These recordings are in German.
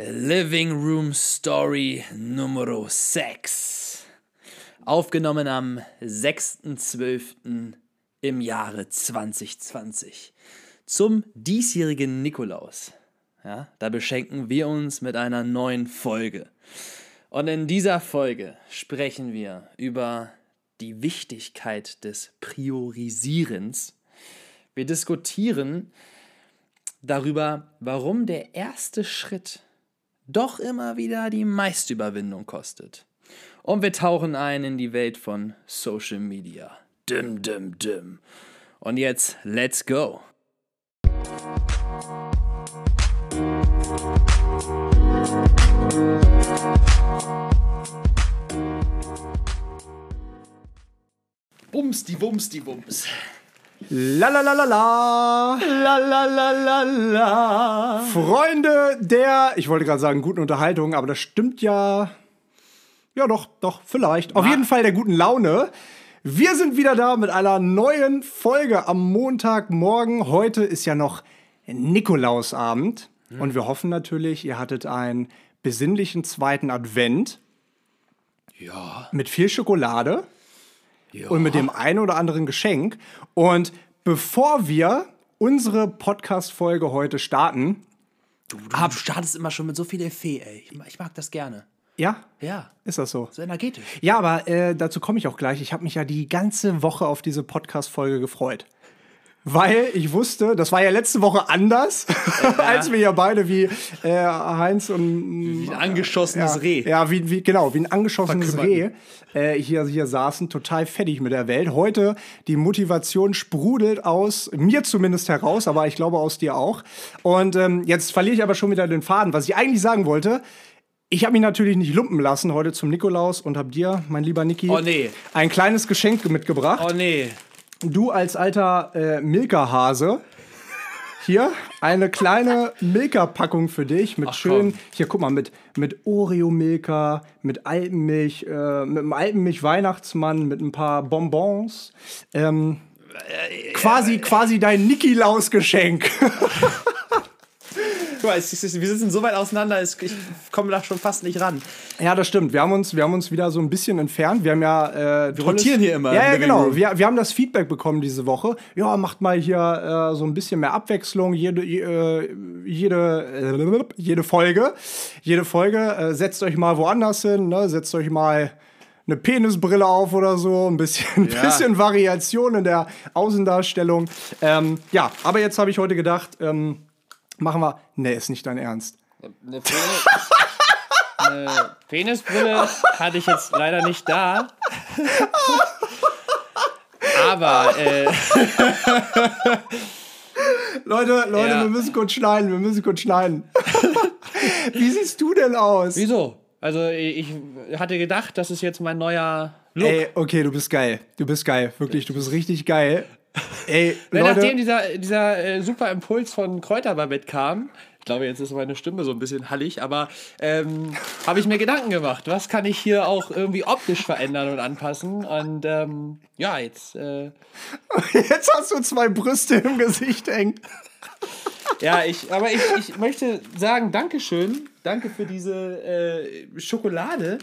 Living Room Story Nummer 6. Aufgenommen am 6.12. im Jahre 2020. Zum diesjährigen Nikolaus. Ja, da beschenken wir uns mit einer neuen Folge. Und in dieser Folge sprechen wir über die Wichtigkeit des Priorisierens. Wir diskutieren darüber, warum der erste Schritt doch immer wieder die meiste Überwindung kostet. Und wir tauchen ein in die Welt von Social Media. Dim, dim, dim. Und jetzt, let's go. Bums, die Wums, die Wums. La la la la la. La la la la la. Freunde der, ich wollte gerade sagen, guten Unterhaltung, aber das stimmt ja. Ja, doch, doch, vielleicht. Auf Na. jeden Fall der guten Laune. Wir sind wieder da mit einer neuen Folge am Montagmorgen. Heute ist ja noch Nikolausabend. Und wir hoffen natürlich, ihr hattet einen besinnlichen zweiten Advent Ja, mit viel Schokolade. Ja. und mit dem einen oder anderen Geschenk. Und bevor wir unsere Podcast-Folge heute starten, Du, du startest immer schon mit so viel Effet, ey. Ich, ich mag das gerne. ja, Ja, ist das so? so energetisch. Ja, aber äh, dazu komme ich auch gleich. Ich habe mich ja die ganze Woche auf diese Podcast-Folge gefreut. Weil ich wusste, das war ja letzte Woche anders, als wir ja beide wie äh, Heinz und Wie ein angeschossenes ja, Reh. Ja, wie, wie, genau, wie ein angeschossenes Reh äh, hier, hier saßen, total fertig mit der Welt. Heute die Motivation sprudelt aus, mir zumindest heraus, aber ich glaube aus dir auch. Und ähm, jetzt verliere ich aber schon wieder den Faden. Was ich eigentlich sagen wollte, ich habe mich natürlich nicht lumpen lassen heute zum Nikolaus und habe dir, mein lieber Niki, Oh, nee. ein kleines Geschenk mitgebracht. Oh nee. Du als alter äh, Milka-Hase. Hier eine kleine Milka-Packung für dich mit Ach, schön, komm. hier guck mal, mit, mit Oreo-Milka, mit Alpenmilch, äh, mit einem Alpenmilch-Weihnachtsmann, mit ein paar Bonbons. Ähm, quasi, quasi dein Nikolaus-Geschenk. Guck mal, es ist, wir sitzen so weit auseinander, es- ich komme da schon fast nicht ran. ja, das stimmt. Wir haben uns, wir haben uns wieder so ein bisschen entfernt. Wir haben ja. Äh, wir rotieren hier immer Ja, ja genau. Wir, wir haben das Feedback bekommen diese Woche. Ja, macht mal hier äh, so ein bisschen mehr Abwechslung. Jede, je- äh, jede, äh, jede Folge. Jede Folge. Äh, setzt euch mal woanders hin. Ne? Setzt euch mal eine Penisbrille auf oder so. Ein bisschen, Ja. bisschen Variation in der Außendarstellung. Ähm, ja, aber jetzt habe ich heute gedacht, ähm, machen wir. Nee, ist nicht dein Ernst. Eine, Penis, eine Penisbrille hatte ich jetzt leider nicht da. Aber, äh, Leute, Leute, Ja. wir müssen kurz schneiden, wir müssen kurz schneiden. Wie siehst du denn aus? wieso? Also, ich hatte gedacht, das ist jetzt mein neuer Look. Ey, okay, du bist geil. Du bist geil. Wirklich, du bist richtig geil. Ey, Nachdem Leute. dieser, dieser äh, super Impuls von Kräuterbarbett kam, ich glaube, jetzt ist meine Stimme so ein bisschen hallig, aber ähm, habe ich mir Gedanken gemacht, was kann ich hier auch irgendwie optisch verändern und anpassen. Und ähm, ja, jetzt, äh, Jetzt hast du zwei Brüste im Gesicht hängen. ja, ich, aber ich, ich möchte sagen, Dankeschön, danke für diese äh, Schokolade.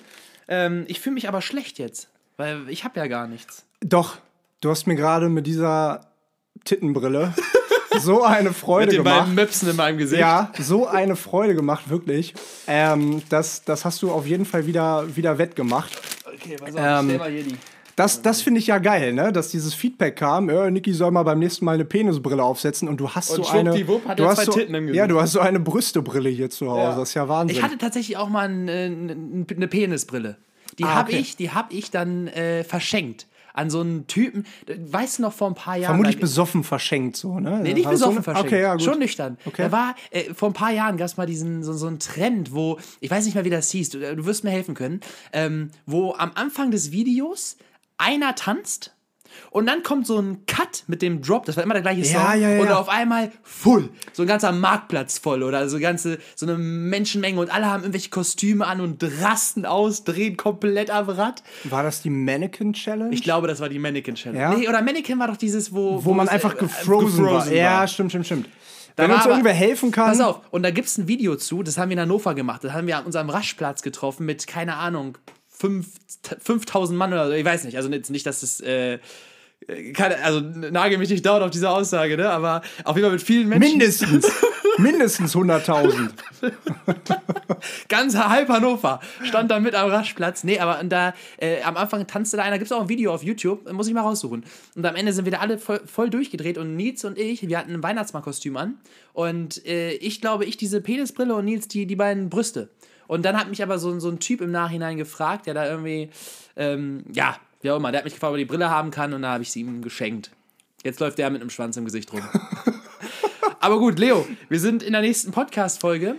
Ähm, ich fühle mich aber schlecht jetzt, weil ich habe ja gar nichts. Doch, du hast mir gerade mit dieser Tittenbrille so eine Freude Mit den gemacht. beiden Möpsen in meinem Gesicht. Ja, so eine Freude gemacht, wirklich. Ähm, das, das hast du auf jeden Fall wieder, wieder wettgemacht. Okay, pass auf, Ähm, stell mal hier die. Das, das finde ich ja geil, ne? Dass dieses Feedback kam, ja, Niki soll mal beim nächsten Mal eine Penisbrille aufsetzen und du hast Und so eine. hat du hast zwei so, Titten im Gesicht. Ja, du hast so eine Brüstebrille hier zu Hause. Das ist ja Wahnsinn. Ich hatte tatsächlich auch mal ein, äh, eine Penisbrille. Die Ah, habe okay. ich, die hab ich dann äh, verschenkt an so einen Typen. Weißt du noch vor ein paar Jahren? Vermutlich da- besoffen verschenkt, so, ne? Nee, nicht besoffen eine- verschenkt. Okay, ja, gut. Schon nüchtern. Okay. Da war, äh, vor ein paar Jahren gab es mal diesen, so, so einen Trend, wo, ich weiß nicht mehr, wie das hieß, du, du wirst mir helfen können, ähm, wo am Anfang des Videos einer tanzt und dann kommt so ein Cut mit dem Drop, das war immer der gleiche Ja, Song, ja, ja. und auf einmal full, so ein ganzer Marktplatz voll oder so ganze, so eine Menschenmenge und alle haben irgendwelche Kostüme an und rasten aus, drehen komplett am Rad. War das die Mannequin Challenge? Ich glaube, das war die Mannequin Challenge. Ja? Nee, oder Mannequin war doch dieses, wo, wo man es, einfach äh, gefrozen, war. gefrozen Ja, stimmt, stimmt, stimmt. Wenn war uns aber- irgendwer helfen kann. Pass auf, und da gibt es ein Video zu, das haben wir in Hannover gemacht. Das haben wir an unserem Raschplatz getroffen mit, keine Ahnung, fünf- 5000 Mann oder so. Ich weiß nicht, also jetzt nicht, dass es. Äh, keine, also nagel mich nicht dauernd auf diese Aussage, ne? Aber auf jeden Fall mit vielen Menschen. Mindestens. mindestens 100.000. Ganz halb Hannover stand da mit am Raschplatz. Nee, aber da äh, am Anfang tanzte da einer, gibt es auch ein Video auf YouTube, muss ich mal raussuchen. Und am Ende sind wir da alle voll, voll durchgedreht und Nils und ich, wir hatten ein Weihnachtsmannkostüm an. Und äh, ich glaube, ich diese Penisbrille und Nils die, die beiden Brüste. Und dann hat mich aber so, so ein Typ im Nachhinein gefragt, der da irgendwie, ähm, ja, wie auch immer, der hat mich gefragt, ob er die Brille haben kann und da habe ich sie ihm geschenkt. Jetzt läuft der mit einem Schwanz im Gesicht rum. aber gut, Leo, wir sind in der nächsten Podcast-Folge.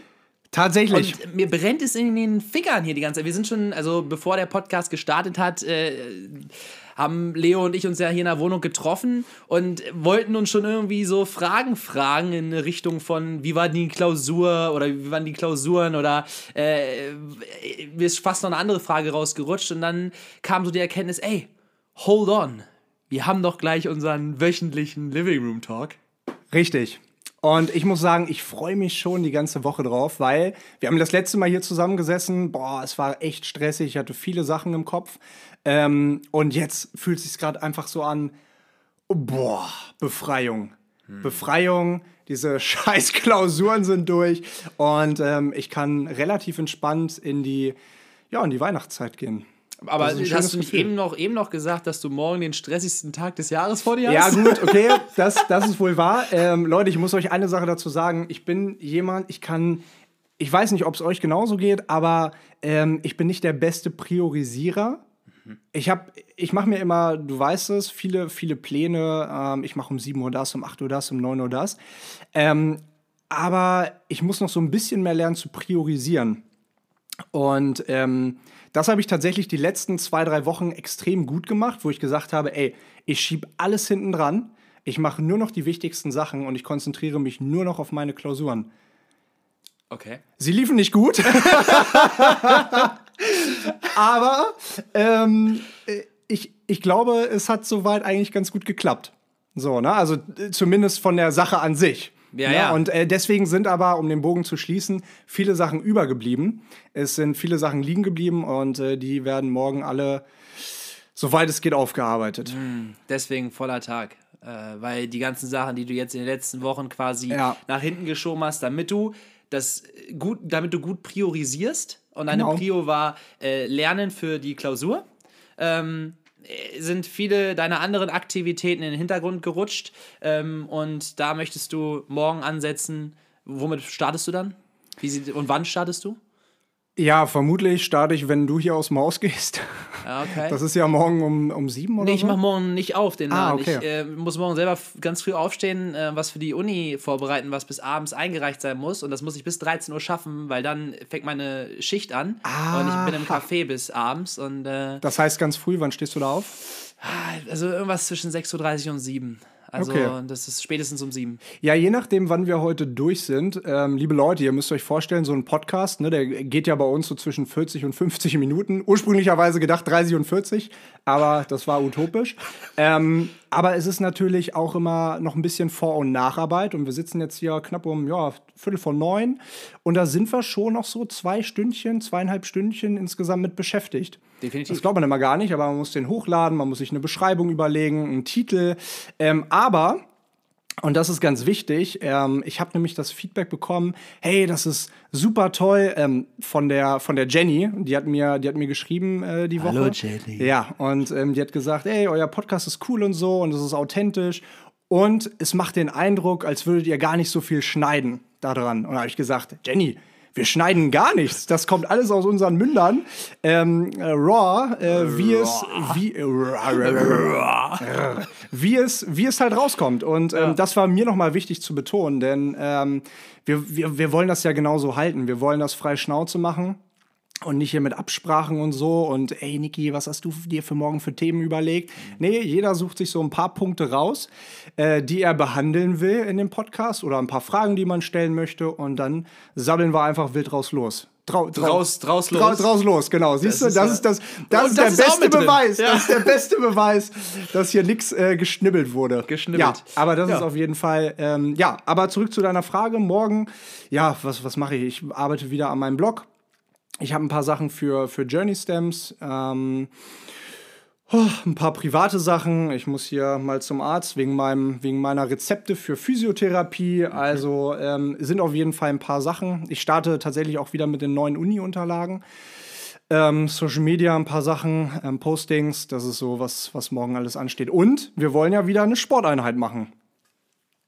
Tatsächlich. Und mir brennt es in den Fingern hier die ganze Zeit. Wir sind schon, also bevor der Podcast gestartet hat, äh, haben Leo und ich uns ja hier in der Wohnung getroffen und wollten uns schon irgendwie so Fragen fragen in Richtung von, wie war die Klausur oder wie waren die Klausuren oder äh, mir ist fast noch eine andere Frage rausgerutscht und dann kam so die Erkenntnis, ey, hold on, wir haben doch gleich unseren wöchentlichen Living Room Talk. Richtig. Und ich muss sagen, ich freue mich schon die ganze Woche drauf, weil wir haben das letzte Mal hier zusammengesessen. Boah, es war echt stressig. Ich hatte viele Sachen im Kopf. Ähm, und jetzt fühlt es sich gerade einfach so an. Boah, Befreiung. Befreiung. Diese scheiß Klausuren sind durch. Und ähm, ich kann relativ entspannt in die, ja, in die Weihnachtszeit gehen. Aber hast du nicht eben noch, eben noch gesagt, dass du morgen den stressigsten Tag des Jahres vor dir Ja, hast? gut, okay, das, das ist wohl wahr. Ähm, Leute, ich muss euch eine Sache dazu sagen. Ich bin jemand, ich kann, ich weiß nicht, ob es euch genauso geht, aber ähm, ich bin nicht der beste Priorisierer. Ich habe, ich mache mir immer, du weißt es, viele, viele Pläne. Ähm, ich mache um 7 Uhr das, um 8 Uhr das, um 9 Uhr das. Ähm, aber ich muss noch so ein bisschen mehr lernen zu priorisieren. Und ähm, das habe ich tatsächlich die letzten zwei, drei Wochen extrem gut gemacht, wo ich gesagt habe, ey, ich schiebe alles hinten dran, ich mache nur noch die wichtigsten Sachen und ich konzentriere mich nur noch auf meine Klausuren. Okay. Sie liefen nicht gut. Aber ähm, äh, ich, ich glaube, es hat soweit eigentlich ganz gut geklappt. So, ne? Also äh, zumindest von der Sache an sich. Ja, ne? ja. Und äh, deswegen sind aber, um den Bogen zu schließen, viele Sachen übergeblieben. Es sind viele Sachen liegen geblieben und äh, die werden morgen alle, soweit es geht, aufgearbeitet. Deswegen voller Tag. Äh, weil die ganzen Sachen, die du jetzt in den letzten Wochen quasi Ja. nach hinten geschoben hast, damit du das gut, damit du gut priorisierst. Und deine Genau. Prio war äh, Lernen für die Klausur. Ähm, äh, sind viele deiner anderen Aktivitäten in den Hintergrund gerutscht. Ähm, und da möchtest du morgen ansetzen. Womit startest du dann? Wie sieht, und wann startest du? Ja, vermutlich starte ich, wenn du hier aus dem Haus gehst. Ja, okay. Das ist ja morgen um, um sieben oder Nee, ich so. mach morgen nicht auf den Ah, Laden. okay. Ich äh, muss morgen selber ganz früh aufstehen, äh, was für die Uni vorbereiten, was bis abends eingereicht sein muss. Und das muss ich bis 13 Uhr schaffen, weil dann fängt meine Schicht an. Und ich bin im Café bis abends. Und äh, Das heißt ganz früh, wann stehst du da auf? also irgendwas zwischen 6.30 Uhr und 7. Also Okay. das ist spätestens um 7. Ja, je nachdem, wann wir heute durch sind. Ähm, liebe Leute, ihr müsst euch vorstellen, so ein Podcast, ne, der geht ja bei uns so zwischen 40 und 50 Minuten. Ursprünglicherweise gedacht 30 und 40, aber das war utopisch. ähm, aber es ist natürlich auch immer noch ein bisschen Vor- und Nacharbeit und wir sitzen jetzt hier knapp um ja, Viertel vor neun und da sind wir schon noch so zwei Stündchen, zweieinhalb Stündchen insgesamt mit beschäftigt. Definitiv. Das glaubt man immer gar nicht, aber man muss den hochladen, man muss sich eine Beschreibung überlegen, einen Titel. Ähm, aber und das ist ganz wichtig. Ähm, ich habe nämlich das Feedback bekommen, hey, das ist super toll ähm, von der von der Jenny. Die hat mir, die hat mir geschrieben äh, die Woche. Hallo, Jenny. Ja, und ähm, die hat gesagt, hey, euer Podcast ist cool und so und es ist authentisch und es macht den Eindruck, als würdet ihr gar nicht so viel schneiden daran. Und da habe ich gesagt, Jenny. Wir schneiden gar nichts. Das kommt alles aus unseren Mündern. Ähm, äh, raw, äh, wie es, wie, äh, wie es, wie es halt rauskommt. Und ähm, das war mir nochmal wichtig zu betonen, denn ähm, wir, wir, wir wollen das ja genauso halten. Wir wollen das frei Schnauze machen und nicht hier mit Absprachen und so. Und ey, Niki, was hast du dir für morgen für Themen überlegt? Nee, jeder sucht sich so ein paar Punkte raus, äh, die er behandeln will in dem Podcast oder ein paar Fragen, die man stellen möchte. Und dann sabbeln wir einfach wild raus los. Drau, drau, Draus, draus los. Drau, draus los, genau. Siehst Das du, ist das ist das, das ist das der ist beste. Beweis. Ja. Das ist der beste Beweis, dass hier nichts äh, geschnibbelt wurde. Geschnibbelt. Ja, aber das Ja. ist auf jeden Fall, ähm, ja, aber zurück zu deiner Frage. Morgen, ja, was, was mache ich? Ich arbeite wieder an meinem Blog. Ich habe ein paar Sachen für, für Journey Stamps. Ähm, oh, ein paar private Sachen. Ich muss hier mal zum Arzt wegen, meinem, wegen meiner Rezepte für Physiotherapie. Also ähm, sind auf jeden Fall ein paar Sachen. Ich starte tatsächlich auch wieder mit den neuen Uni-Unterlagen. Ähm, Social Media, ein paar Sachen, ähm, Postings, das ist so, was, was morgen alles ansteht. Und wir wollen ja wieder eine Sporteinheit machen.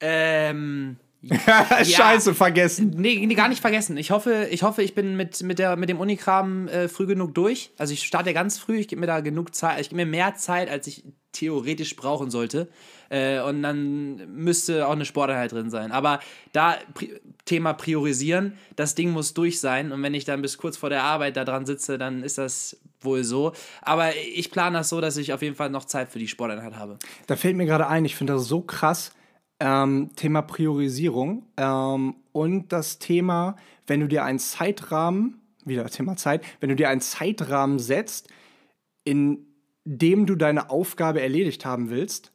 Ähm. Scheiße, vergessen. Nee, nee, gar nicht vergessen. Ich hoffe, ich hoffe, ich bin mit, mit, der, mit dem Unikram äh, früh genug durch. Also ich starte ja ganz früh, ich gebe mir da genug Zeit, ich gebe mir mehr Zeit, als ich theoretisch brauchen sollte. Äh, und dann müsste auch eine Sporteinheit drin sein. Aber da pri Thema priorisieren, das Ding muss durch sein. Und wenn ich dann bis kurz vor der Arbeit da dran sitze, dann ist das wohl so. Aber ich plane das so, dass ich auf jeden Fall noch Zeit für die Sporteinheit habe. Da fällt mir gerade ein, ich finde das so krass. Ähm, Thema Priorisierung ähm, und das Thema, wenn du dir einen Zeitrahmen, wieder Thema Zeit, wenn du dir einen Zeitrahmen setzt, in dem du deine Aufgabe erledigt haben willst,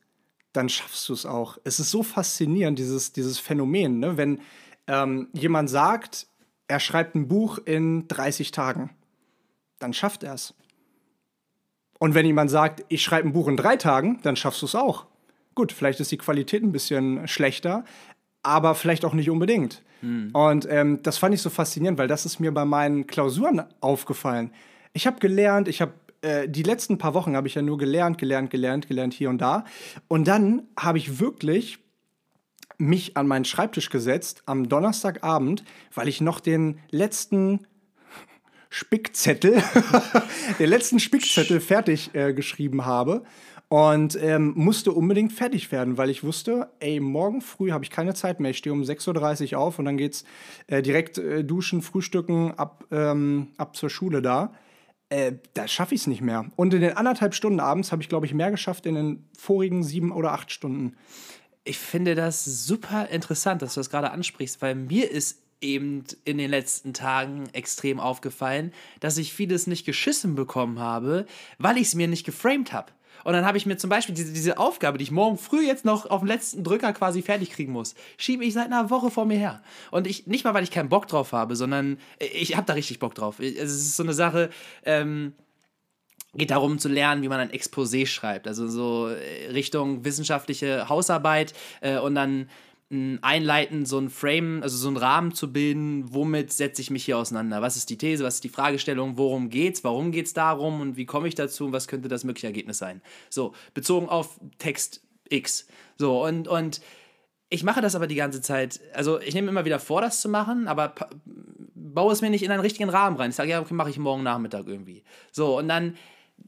dann schaffst du es auch. Es ist so faszinierend, dieses, dieses Phänomen, ne? wenn ähm, jemand sagt, er schreibt ein Buch in 30 Tagen, dann schafft er es. Und wenn jemand sagt, ich schreibe ein Buch in drei Tagen, dann schaffst du es auch. Gut, vielleicht ist die Qualität ein bisschen schlechter, aber vielleicht auch nicht unbedingt. Und ähm, das fand ich so faszinierend, weil das ist mir bei meinen Klausuren aufgefallen. Ich habe gelernt, ich habe äh, die letzten paar Wochen habe ich ja nur gelernt, gelernt, gelernt, gelernt hier und da. Und dann habe ich wirklich mich an meinen Schreibtisch gesetzt am Donnerstagabend, weil ich noch den letzten Spickzettel, den letzten Spickzettel fertig äh, geschrieben habe und ähm, musste unbedingt fertig werden, weil ich wusste, ey, morgen früh habe ich keine Zeit mehr. Ich stehe um 6.30 Uhr auf und dann geht's äh, direkt äh, duschen, frühstücken, ab, ähm, ab zur Schule da. Äh, da schaffe ich es nicht mehr. Und in den anderthalb Stunden abends habe ich, glaube ich, mehr geschafft in den vorigen sieben oder acht Stunden. Ich finde das super interessant, dass du das gerade ansprichst, weil mir ist eben in den letzten Tagen extrem aufgefallen, dass ich vieles nicht geschissen bekommen habe, weil ich es mir nicht geframed habe. Und dann habe ich mir zum Beispiel diese, diese Aufgabe, die ich morgen früh jetzt noch auf dem letzten Drücker quasi fertig kriegen muss, schiebe ich seit einer Woche vor mir her. Und ich, nicht mal, weil ich keinen Bock drauf habe, sondern ich habe da richtig Bock drauf. Es ist so eine Sache, ähm, geht darum zu lernen, wie man ein Exposé schreibt, also so äh, Richtung wissenschaftliche Hausarbeit äh, und dann einleiten, so ein Frame, also so einen Rahmen zu bilden, womit setze ich mich hier auseinander? Was ist die These, was ist die Fragestellung, worum geht's, warum geht's darum und wie komme ich dazu und was könnte das mögliche Ergebnis sein? So, bezogen auf Text X. So, und, und ich mache das aber die ganze Zeit, also ich nehme immer wieder vor, das zu machen, aber baue es mir nicht in einen richtigen Rahmen rein. Ich sage, ja, okay, mache ich morgen Nachmittag irgendwie. So, und dann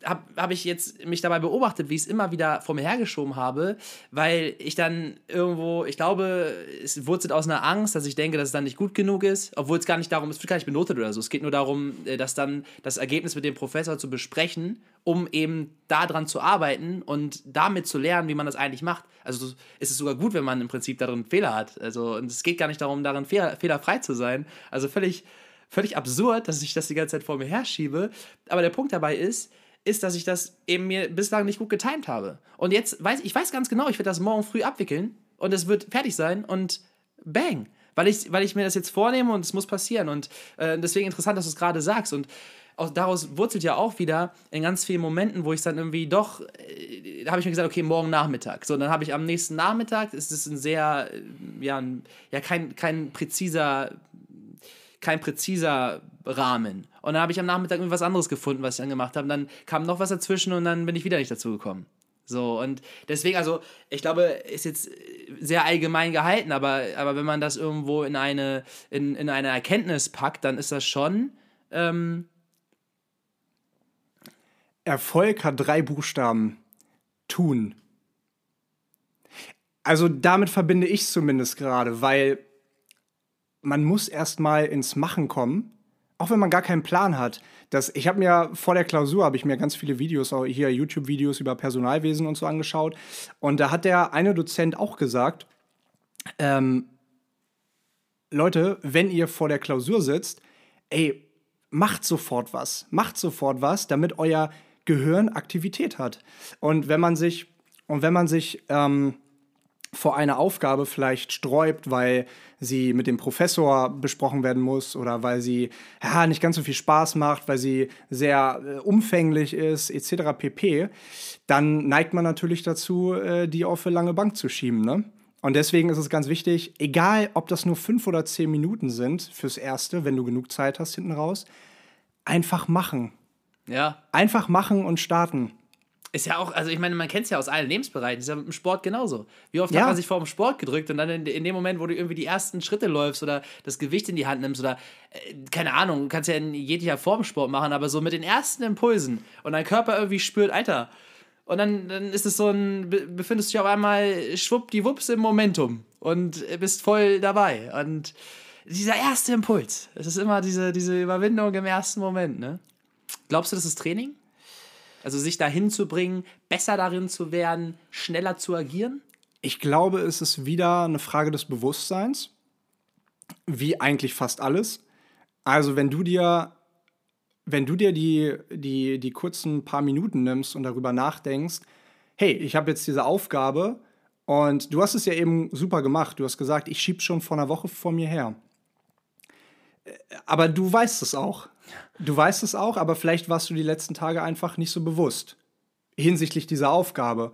habe hab ich jetzt mich dabei beobachtet, wie ich es immer wieder vor mir hergeschoben habe, weil ich dann irgendwo, ich glaube, es wurzelt aus einer Angst, dass ich denke, dass es dann nicht gut genug ist, obwohl es gar nicht darum ist, wird gar nicht benotet oder so. Es geht nur darum, äh, dass dann das Ergebnis mit dem Professor zu besprechen, um eben daran zu arbeiten und damit zu lernen, wie man das eigentlich macht. Also ist es sogar gut, wenn man im Prinzip darin Fehler hat. Also und es geht gar nicht darum, darin fehler, fehlerfrei zu sein. Also völlig, völlig absurd, dass ich das die ganze Zeit vor mir herschiebe. Aber der Punkt dabei ist, ist, dass ich das eben mir bislang nicht gut getimt habe. Und jetzt weiß ich weiß ganz genau, ich werde das morgen früh abwickeln und es wird fertig sein und bang. Weil ich, weil ich mir das jetzt vornehme und es muss passieren. Und äh, deswegen interessant, dass du es gerade sagst. Und auch daraus wurzelt ja auch wieder in ganz vielen Momenten, wo ich dann irgendwie doch, äh, habe ich mir gesagt, okay, morgen Nachmittag. So, dann habe ich am nächsten Nachmittag, ist es ein sehr, äh, ja, ein, ja kein, kein präziser kein präziser Rahmen. Und dann habe ich am Nachmittag irgendwas anderes gefunden, was ich dann gemacht habe. Dann kam noch was dazwischen und dann bin ich wieder nicht dazu gekommen. So, und deswegen, also, ich glaube, ist jetzt sehr allgemein gehalten, aber, aber wenn man das irgendwo in eine, in, in eine Erkenntnis packt, dann ist das schon, ähm, Erfolg hat drei Buchstaben. Tun. Also damit verbinde ich es zumindest gerade, weil man muss erstmal ins Machen kommen, auch wenn man gar keinen Plan hat. Das, ich habe mir vor der Klausur habe ich mir ganz viele Videos, auch hier YouTube-Videos über Personalwesen und so angeschaut. Und da hat der eine Dozent auch gesagt, ähm, Leute, wenn ihr vor der Klausur sitzt, ey, macht sofort was. Macht sofort was, damit euer Gehirn Aktivität hat. Und wenn man sich, und wenn man sich ähm, vor einer Aufgabe vielleicht sträubt, weil sie mit dem Professor besprochen werden muss oder weil sie ja, nicht ganz so viel Spaß macht, weil sie sehr äh, umfänglich ist, etc. pp., dann neigt man natürlich dazu, äh, die auf eine lange Bank zu schieben. Ne? Und deswegen ist es ganz wichtig, egal ob das nur fünf oder zehn Minuten sind fürs Erste, wenn du genug Zeit hast hinten raus, einfach machen. Ja. Einfach machen und starten. Ist ja auch, also ich meine, man kennt es ja aus allen Lebensbereichen, ist ja mit dem Sport genauso. Wie oft Ja. hat man sich vor dem Sport gedrückt und dann in, in dem Moment, wo du irgendwie die ersten Schritte läufst oder das Gewicht in die Hand nimmst oder, äh, keine Ahnung, du kannst ja in jeglicher Form Sport machen, aber so mit den ersten Impulsen und dein Körper irgendwie spürt, Alter. Und dann, dann ist es so ein, be- befindest du dich auf einmal schwuppdiwupps im Momentum und bist voll dabei. Und dieser erste Impuls, es ist immer diese, diese Überwindung im ersten Moment, ne? Glaubst du, das ist Training? Also sich dahin zu bringen, besser darin zu werden, schneller zu agieren? Ich glaube, es ist wieder eine Frage des Bewusstseins, wie eigentlich fast alles. Also wenn du dir, wenn du dir die, die, die kurzen paar Minuten nimmst und darüber nachdenkst, hey, ich habe jetzt diese Aufgabe und du hast es ja eben super gemacht. Du hast gesagt, ich schieb schon vor einer Woche vor mir her. Äh, Aber du weißt es auch. Du weißt es auch, aber vielleicht warst du die letzten Tage einfach nicht so bewusst hinsichtlich dieser Aufgabe.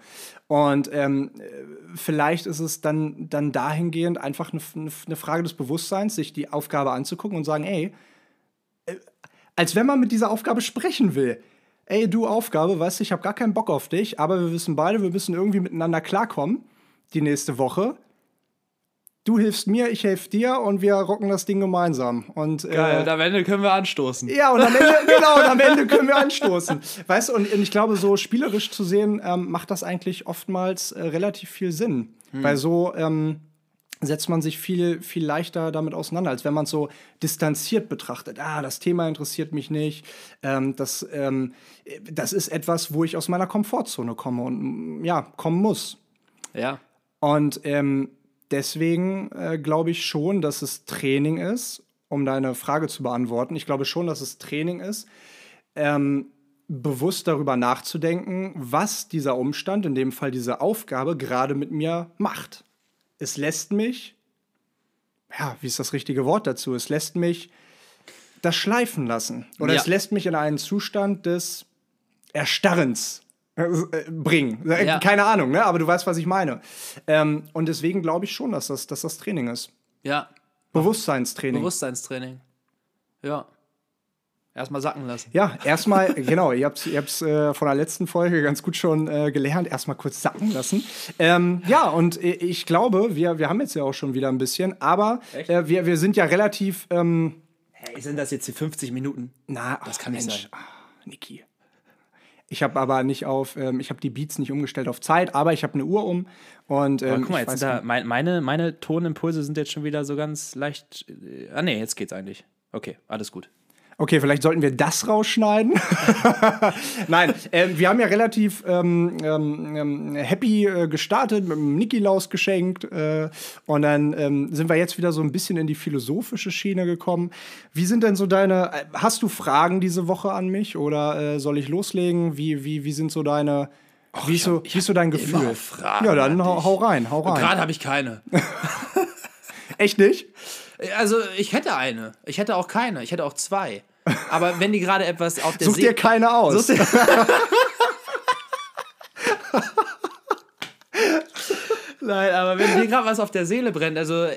Und ähm, äh, vielleicht ist es dann, dann dahingehend einfach eine, eine, eine Frage des Bewusstseins, sich die Aufgabe anzugucken und sagen, ey, äh, als wenn man mit dieser Aufgabe sprechen will. Ey, du Aufgabe, weißt du, ich habe gar keinen Bock auf dich, aber wir wissen beide, wir müssen irgendwie miteinander klarkommen die nächste Woche. Du hilfst mir, ich helfe dir und wir rocken das Ding gemeinsam. Und, äh, am Ende können wir anstoßen. ja, und am Ende, genau, und am Ende können wir anstoßen. Weißt du, und, und ich glaube, so spielerisch zu sehen, ähm, macht das eigentlich oftmals äh, relativ viel Sinn. Weil so ähm, setzt man sich viel, viel leichter damit auseinander, als wenn man es so distanziert betrachtet. Ah, das Thema interessiert mich nicht. Ähm, das, ähm, das ist etwas, wo ich aus meiner Komfortzone komme und ja, kommen muss. Ja. Und ähm, deswegen äh, glaube ich schon, dass es Training ist, um deine Frage zu beantworten. Ich glaube schon, dass es Training ist, ähm, bewusst darüber nachzudenken, was dieser Umstand, in dem Fall diese Aufgabe, gerade mit mir macht. Es lässt mich, ja, wie ist das richtige Wort dazu? Es lässt mich das schleifen lassen. Oder Ja. es lässt mich in einen Zustand des Erstarrens bringen. Äh, Ja. Keine Ahnung, ne? aber du weißt, was ich meine. Ähm, und deswegen glaube ich schon, dass das, dass das Training ist. Ja. Bewusstseinstraining. Bewusstseinstraining. Ja. Erstmal sacken lassen. ja, erstmal, genau, ihr habt es ihr habt's, äh, von der letzten Folge ganz gut schon äh, gelernt, erstmal kurz sacken lassen. Ähm, ja, und äh, ich glaube, wir, wir haben jetzt ja auch schon wieder ein bisschen, aber äh, wir, wir sind ja relativ, ähm, Hey, sind das jetzt die 50 Minuten? na, Das ach, kann nicht Mensch, sein. ah, Niki. Ich habe aber nicht auf, ähm, ich habe die Beats nicht umgestellt auf Zeit, aber ich habe eine Uhr um und ähm, guck mal, jetzt da, mein, meine, meine Tonimpulse sind jetzt schon wieder so ganz leicht. Äh, ah, nee, jetzt geht's eigentlich. Okay, alles gut. Okay, vielleicht sollten wir das rausschneiden. Nein, ähm, wir haben ja relativ ähm, ähm, ähm, happy äh, gestartet mit dem Nikolaus geschenkt äh, und dann ähm, sind wir jetzt wieder so ein bisschen in die philosophische Schiene gekommen. Wie sind denn so deine, äh, hast du Fragen diese Woche an mich oder äh, soll ich loslegen? Wie, wie, wie sind so deine, wie, ist so, wie ist so dein Gefühl? ja, an dann hau, hau rein, hau rein. Gerade habe ich keine. Echt nicht? Also, ich hätte eine. Ich hätte auch keine. Ich hätte auch zwei. Aber wenn die gerade etwas auf der Such See- dir keine aus. Such dir- Nein, aber wenn dir gerade was auf der Seele brennt, also äh,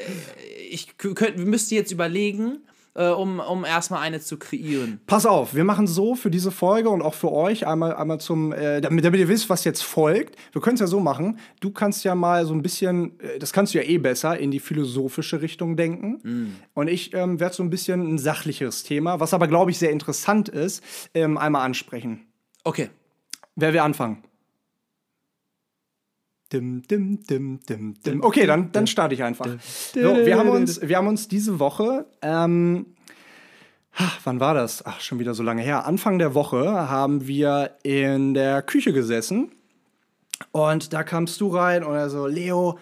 ich könnte, müsste jetzt überlegen, äh, um, um erstmal eine zu kreieren. Pass auf, wir machen so für diese Folge und auch für euch einmal, einmal zum, äh, damit, damit ihr wisst, was jetzt folgt. Wir können es ja so machen. Du kannst ja mal so ein bisschen, äh, das kannst du ja eh besser, in die philosophische Richtung denken. Und ich ähm, werde so ein bisschen ein sachlicheres Thema, was aber, glaube ich, sehr interessant ist, ähm, einmal ansprechen. Okay. Wer will anfangen? Dim, dim, dim, dim, dim. Okay, dann, dann starte ich einfach. So, wir, haben uns, wir haben uns diese Woche, ähm, ach, wann war das? Ach, schon wieder so lange her. Anfang der Woche haben wir in der Küche gesessen und da kamst du rein und er so, Leo,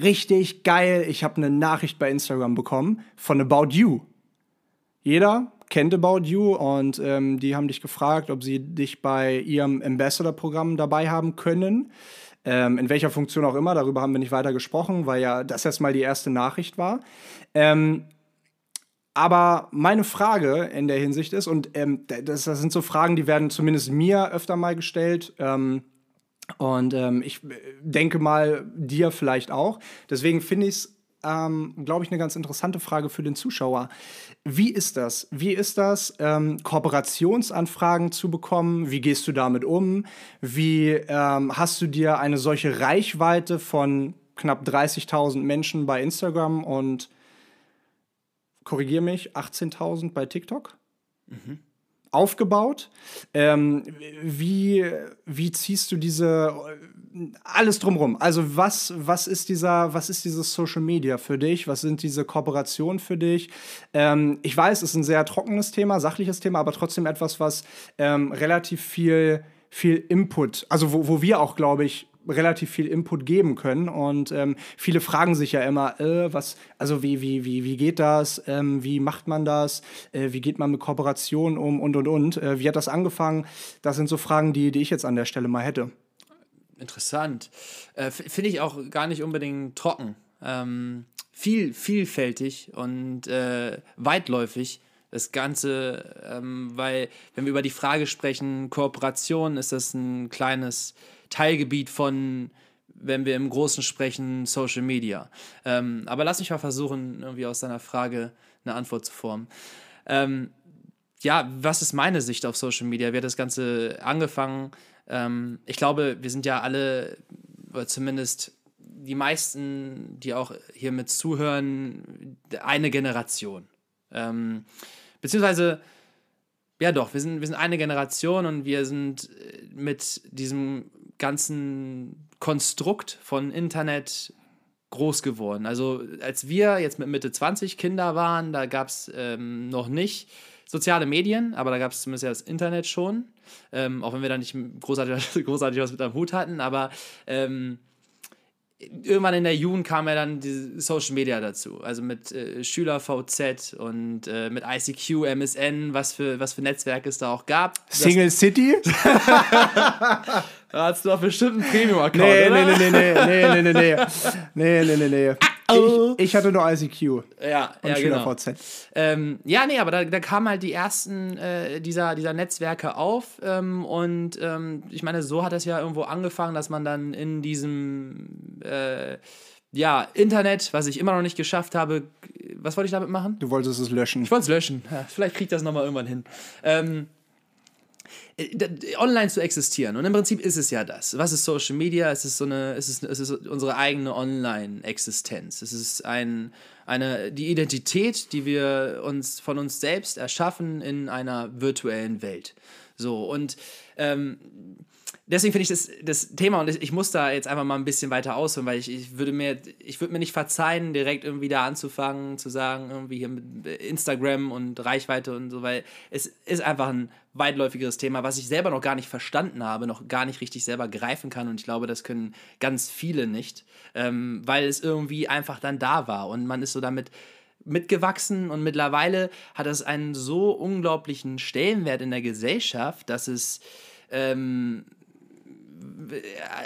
richtig geil, ich habe eine Nachricht bei Instagram bekommen von About You. Jeder kennt About You und ähm, die haben dich gefragt, ob sie dich bei ihrem Ambassador-Programm dabei haben können. Ähm, in welcher Funktion auch immer, darüber haben wir nicht weiter gesprochen, weil ja das erstmal die erste Nachricht war. Ähm, aber meine Frage in der Hinsicht ist, und ähm, das, das, sind so Fragen, die werden zumindest mir öfter mal gestellt. Ähm, und ähm, ich äh, denke mal, dir vielleicht auch. Deswegen finde ich es, ähm, glaube ich, eine ganz interessante Frage für den Zuschauer. Wie ist das? Wie ist das, ähm, Kooperationsanfragen zu bekommen? Wie gehst du damit um? Wie ähm, hast du dir eine solche Reichweite von knapp 30.000 Menschen bei Instagram und korrigiere mich, 18.000 bei TikTok mhm. aufgebaut. Ähm, wie, wie ziehst du diese alles drumrum? Also was, was ist dieser, was ist dieses Social Media für dich? Was sind diese Kooperationen für dich? Ähm, ich weiß, es ist ein sehr trockenes Thema, sachliches Thema, aber trotzdem etwas, was ähm, relativ viel viel Input, also wo, wo wir auch, glaube ich, relativ viel Input geben können. Und ähm, viele fragen sich ja immer, äh, was, also wie, wie, wie, wie geht das? Ähm, wie macht man das? Äh, wie geht man mit Kooperationen um und und und? Äh, wie hat das angefangen? Das sind so Fragen, die, die ich jetzt an der Stelle mal hätte. Interessant. Äh, finde ich auch gar nicht unbedingt trocken. Ähm, viel, vielfältig und äh, weitläufig das Ganze, ähm, weil wenn wir über die Frage sprechen, Kooperation, ist das ein kleines Teilgebiet von, wenn wir im Großen sprechen, Social Media. Ähm, aber lass mich mal versuchen, irgendwie aus deiner Frage eine Antwort zu formen. Ähm, ja, was ist meine Sicht auf Social Media? Wie hat das Ganze angefangen? Ähm, ich glaube, wir sind ja alle, oder zumindest die meisten, die auch hier mit zuhören, eine Generation. Ähm, beziehungsweise, ja doch, wir sind, wir sind eine Generation und wir sind äh, mit diesem ganzen Konstrukt von Internet groß geworden. Also als wir jetzt mit Mitte 20 Kinder waren, da gab es ähm, noch nicht soziale Medien, aber da gab es zumindest ja das Internet schon. Ähm, auch wenn wir da nicht großartig, großartig was mit am Hut hatten, aber ähm, irgendwann in der Jugend kam ja dann die Social Media dazu. Also mit äh, SchülerVZ und äh, mit ICQ, MSN, was für, was für Netzwerke es da auch gab. Single das City? da hast du doch bestimmt einen Premium-Account, nee, oder? Nee, nee, nee, nee, nee, nee, nee, nee, nee, nee, nee. Ich, ich, hatte nur ICQ. Ja, und ja, genau. Ähm, ja, nee, aber da, da kamen halt die ersten äh, dieser, dieser Netzwerke auf. Ähm, und ähm, ich meine, so hat es ja irgendwo angefangen, dass man dann in diesem äh, ja, Internet, was ich immer noch nicht geschafft habe, was wollte ich damit machen? Du wolltest es löschen. Ich wollte es löschen. Ja, vielleicht kriegt das nochmal irgendwann hin. Ähm, äh, online zu existieren. Und im Prinzip ist es ja das. Was ist Social Media? Es ist so eine, es ist, es ist unsere eigene Online-Existenz. Es ist ein, eine, die Identität, die wir uns von uns selbst erschaffen in einer virtuellen Welt. So, und ähm, deswegen finde ich das, das Thema, und ich muss da jetzt einfach mal ein bisschen weiter ausholen, weil ich, ich würde mir, ich würde mir nicht verzeihen, direkt irgendwie da anzufangen, zu sagen, irgendwie hier mit Instagram und Reichweite und so, weil es ist einfach ein weitläufigeres Thema, was ich selber noch gar nicht verstanden habe, noch gar nicht richtig selber greifen kann und ich glaube, das können ganz viele nicht, ähm, weil es irgendwie einfach dann da war und man ist so damit mitgewachsen und mittlerweile hat es einen so unglaublichen Stellenwert in der Gesellschaft, dass es ähm,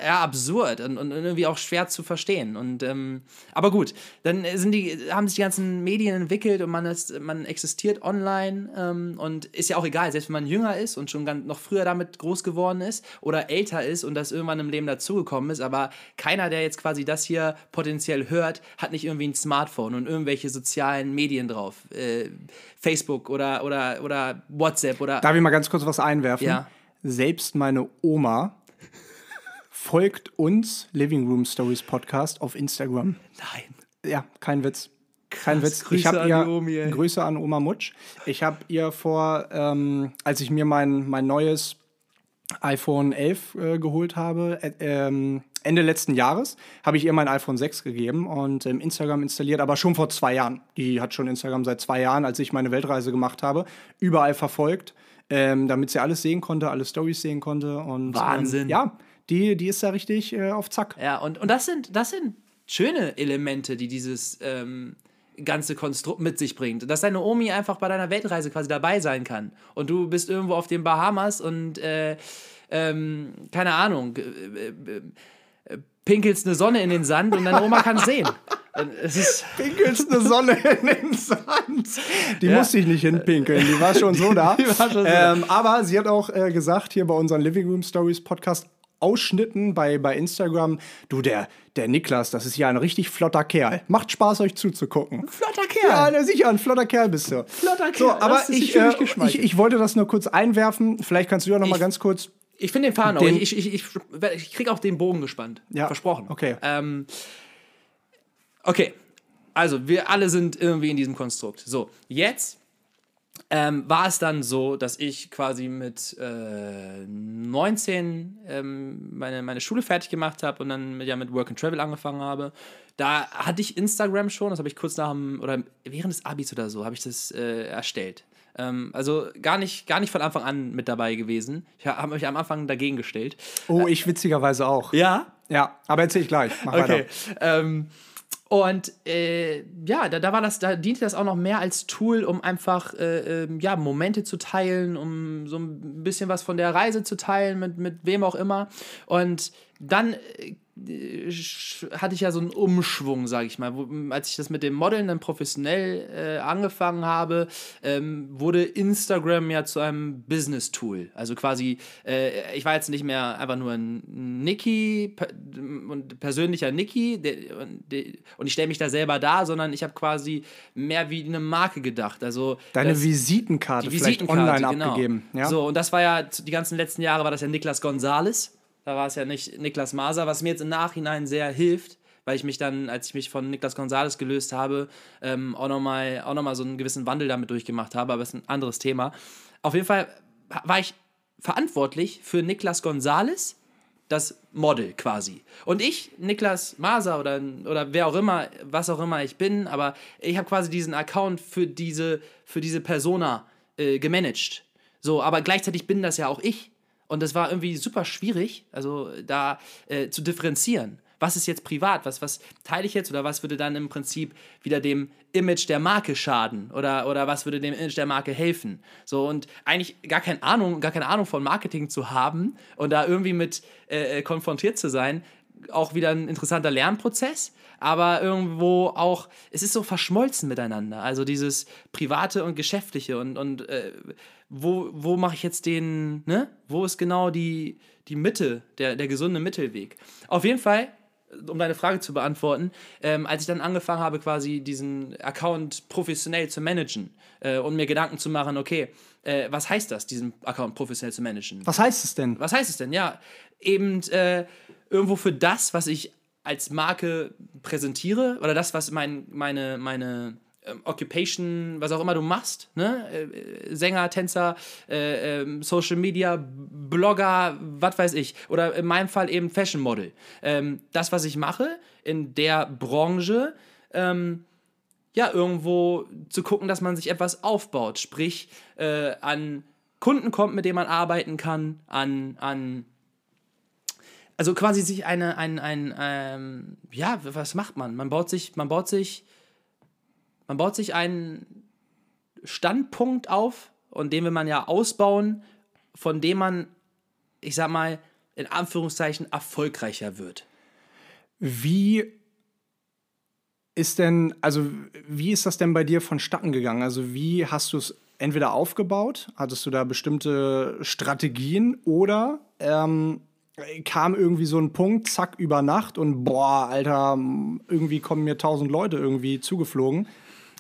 ja, absurd und, und, irgendwie auch schwer zu verstehen. Und, ähm, aber gut, dann sind die, haben sich die ganzen Medien entwickelt und man, ist, man existiert online ähm, und ist ja auch egal, selbst wenn man jünger ist und schon ganz, noch früher damit groß geworden ist oder älter ist und das irgendwann im Leben dazugekommen ist, aber keiner, der jetzt quasi das hier potenziell hört, hat nicht irgendwie ein Smartphone und irgendwelche sozialen Medien drauf. Äh, Facebook oder, oder, oder WhatsApp oder. Darf ich mal ganz kurz was einwerfen? Ja. Selbst meine Oma folgt uns Living Room Stories Podcast auf Instagram. Nein. Ja, kein Witz. Kein Krass, Witz. Grüße ich habe ihr Omi, Grüße an Oma Mutsch. Ich habe ihr vor, ähm, als ich mir mein, mein neues iPhone 11 äh, geholt habe, äh, ähm, Ende letzten Jahres, habe ich ihr mein iPhone 6 gegeben und ähm, Instagram installiert, aber schon vor zwei Jahren. Die hat schon Instagram seit zwei Jahren, als ich meine Weltreise gemacht habe, überall verfolgt, ähm, damit sie alles sehen konnte, alle Stories sehen konnte. Und, Wahnsinn. Ähm, ja, die, die ist da richtig äh, auf Zack. Ja, und, und das, sind, das sind schöne Elemente, die dieses ähm, ganze Konstrukt mit sich bringt. Dass deine Omi einfach bei deiner Weltreise quasi dabei sein kann. Und du bist irgendwo auf den Bahamas und äh, ähm, keine Ahnung, äh, äh, pinkelst eine Sonne in den Sand und deine Oma kann es sehen. Es Pinkelst eine Sonne in den Sand. Die ja. musste ich nicht hinpinkeln, die war schon so da. Schon so ähm, aber sie hat auch äh, gesagt, hier bei unseren Living Room Stories Podcast, Ausschnitten bei, bei Instagram, du, der, der Niklas, das ist ja ein richtig flotter Kerl. Macht Spaß, euch zuzugucken. Flotter Kerl? Ja, sicher, ein flotter Kerl bist du. Flotter Kerl. So, aber ich, äh, ich, ich, wollte das nur kurz einwerfen. Vielleicht kannst du ja noch ich, mal ganz kurz. Ich finde den Faden auch. Ich, ich, ich, ich krieg auch den Bogen gespannt. Ja. Versprochen. Okay. Ähm, okay. Also, wir alle sind irgendwie in diesem Konstrukt. So, jetzt ähm, war es dann so, dass ich quasi mit äh, 19 ähm, meine, meine Schule fertig gemacht habe und dann mit, ja, mit Work and Travel angefangen habe. Da hatte ich Instagram schon, das habe ich kurz nach dem, oder während des Abis oder so, habe ich das äh, erstellt. Ähm, also gar nicht, gar nicht von Anfang an mit dabei gewesen. Ich habe mich am Anfang dagegen gestellt. Oh, ich witzigerweise auch. Ja? Ja, aber erzähl ich gleich. Mach okay. Ähm, und äh, ja, da, da war das, da diente das auch noch mehr als Tool, um einfach äh, äh, ja, Momente zu teilen, um so ein bisschen was von der Reise zu teilen, mit, mit wem auch immer. Und dann äh, hatte ich ja so einen Umschwung, sage ich mal. Wo, als ich das mit dem Modeln dann professionell äh, angefangen habe, ähm, wurde Instagram ja zu einem Business-Tool. Also quasi, äh, ich war jetzt nicht mehr einfach nur ein Niki und persönlicher Niki und ich stelle mich da selber da, sondern ich habe quasi mehr wie eine Marke gedacht. Also deine das, Visitenkarte, Visitenkarte vielleicht online genau. abgegeben. Ja? So und das war ja die ganzen letzten Jahre war das ja Niklas Gonzales da war es ja nicht Niklas Maser, was mir jetzt im Nachhinein sehr hilft, weil ich mich dann, als ich mich von Niklas Gonzales gelöst habe, ähm, auch nochmal noch so einen gewissen Wandel damit durchgemacht habe, aber das ist ein anderes Thema. Auf jeden Fall war ich verantwortlich für Niklas Gonzales, das Model quasi. Und ich, Niklas Maser oder, oder wer auch immer, was auch immer ich bin, aber ich habe quasi diesen Account für diese, für diese Persona äh, gemanagt. So, aber gleichzeitig bin das ja auch ich. Und das war irgendwie super schwierig, also da äh, zu differenzieren. Was ist jetzt privat? Was, was teile ich jetzt? Oder was würde dann im Prinzip wieder dem Image der Marke schaden? Oder, oder was würde dem Image der Marke helfen? So und eigentlich gar keine Ahnung, gar keine Ahnung von Marketing zu haben und da irgendwie mit äh, äh konfrontiert zu sein, auch wieder ein interessanter Lernprozess, aber irgendwo auch, es ist so verschmolzen miteinander. Also dieses Private und Geschäftliche und, und äh, wo, wo mache ich jetzt den, ne? Wo ist genau die, die Mitte, der, der gesunde Mittelweg? Auf jeden Fall, um deine Frage zu beantworten, ähm, als ich dann angefangen habe, quasi diesen Account professionell zu managen äh, und mir Gedanken zu machen, okay, äh, was heißt das, diesen Account professionell zu managen? Was heißt es denn? Was heißt es denn? Ja, eben äh, irgendwo für das, was ich als Marke präsentiere oder das, was mein, meine, meine ähm, Occupation, was auch immer du machst, ne? Äh, Sänger, Tänzer, äh, äh, Social Media, Blogger, was weiß ich. Oder in meinem Fall eben Fashion Model. Ähm, das, was ich mache in der Branche, ähm, ja, irgendwo zu gucken, dass man sich etwas aufbaut. Sprich, äh, an Kunden kommt, mit denen man arbeiten kann, an, an also quasi sich eine, ein, ein, ähm, ja, was macht man? Man baut sich, man baut sich, man baut sich einen Standpunkt auf und den will man ja ausbauen, von dem man, ich sag mal, in Anführungszeichen erfolgreicher wird. Wie ist denn, also wie ist das denn bei dir vonstatten gegangen? Also wie hast du es entweder aufgebaut, hattest du da bestimmte Strategien oder ähm, kam irgendwie so ein Punkt, zack, über Nacht und boah, Alter, irgendwie kommen mir tausend Leute irgendwie zugeflogen.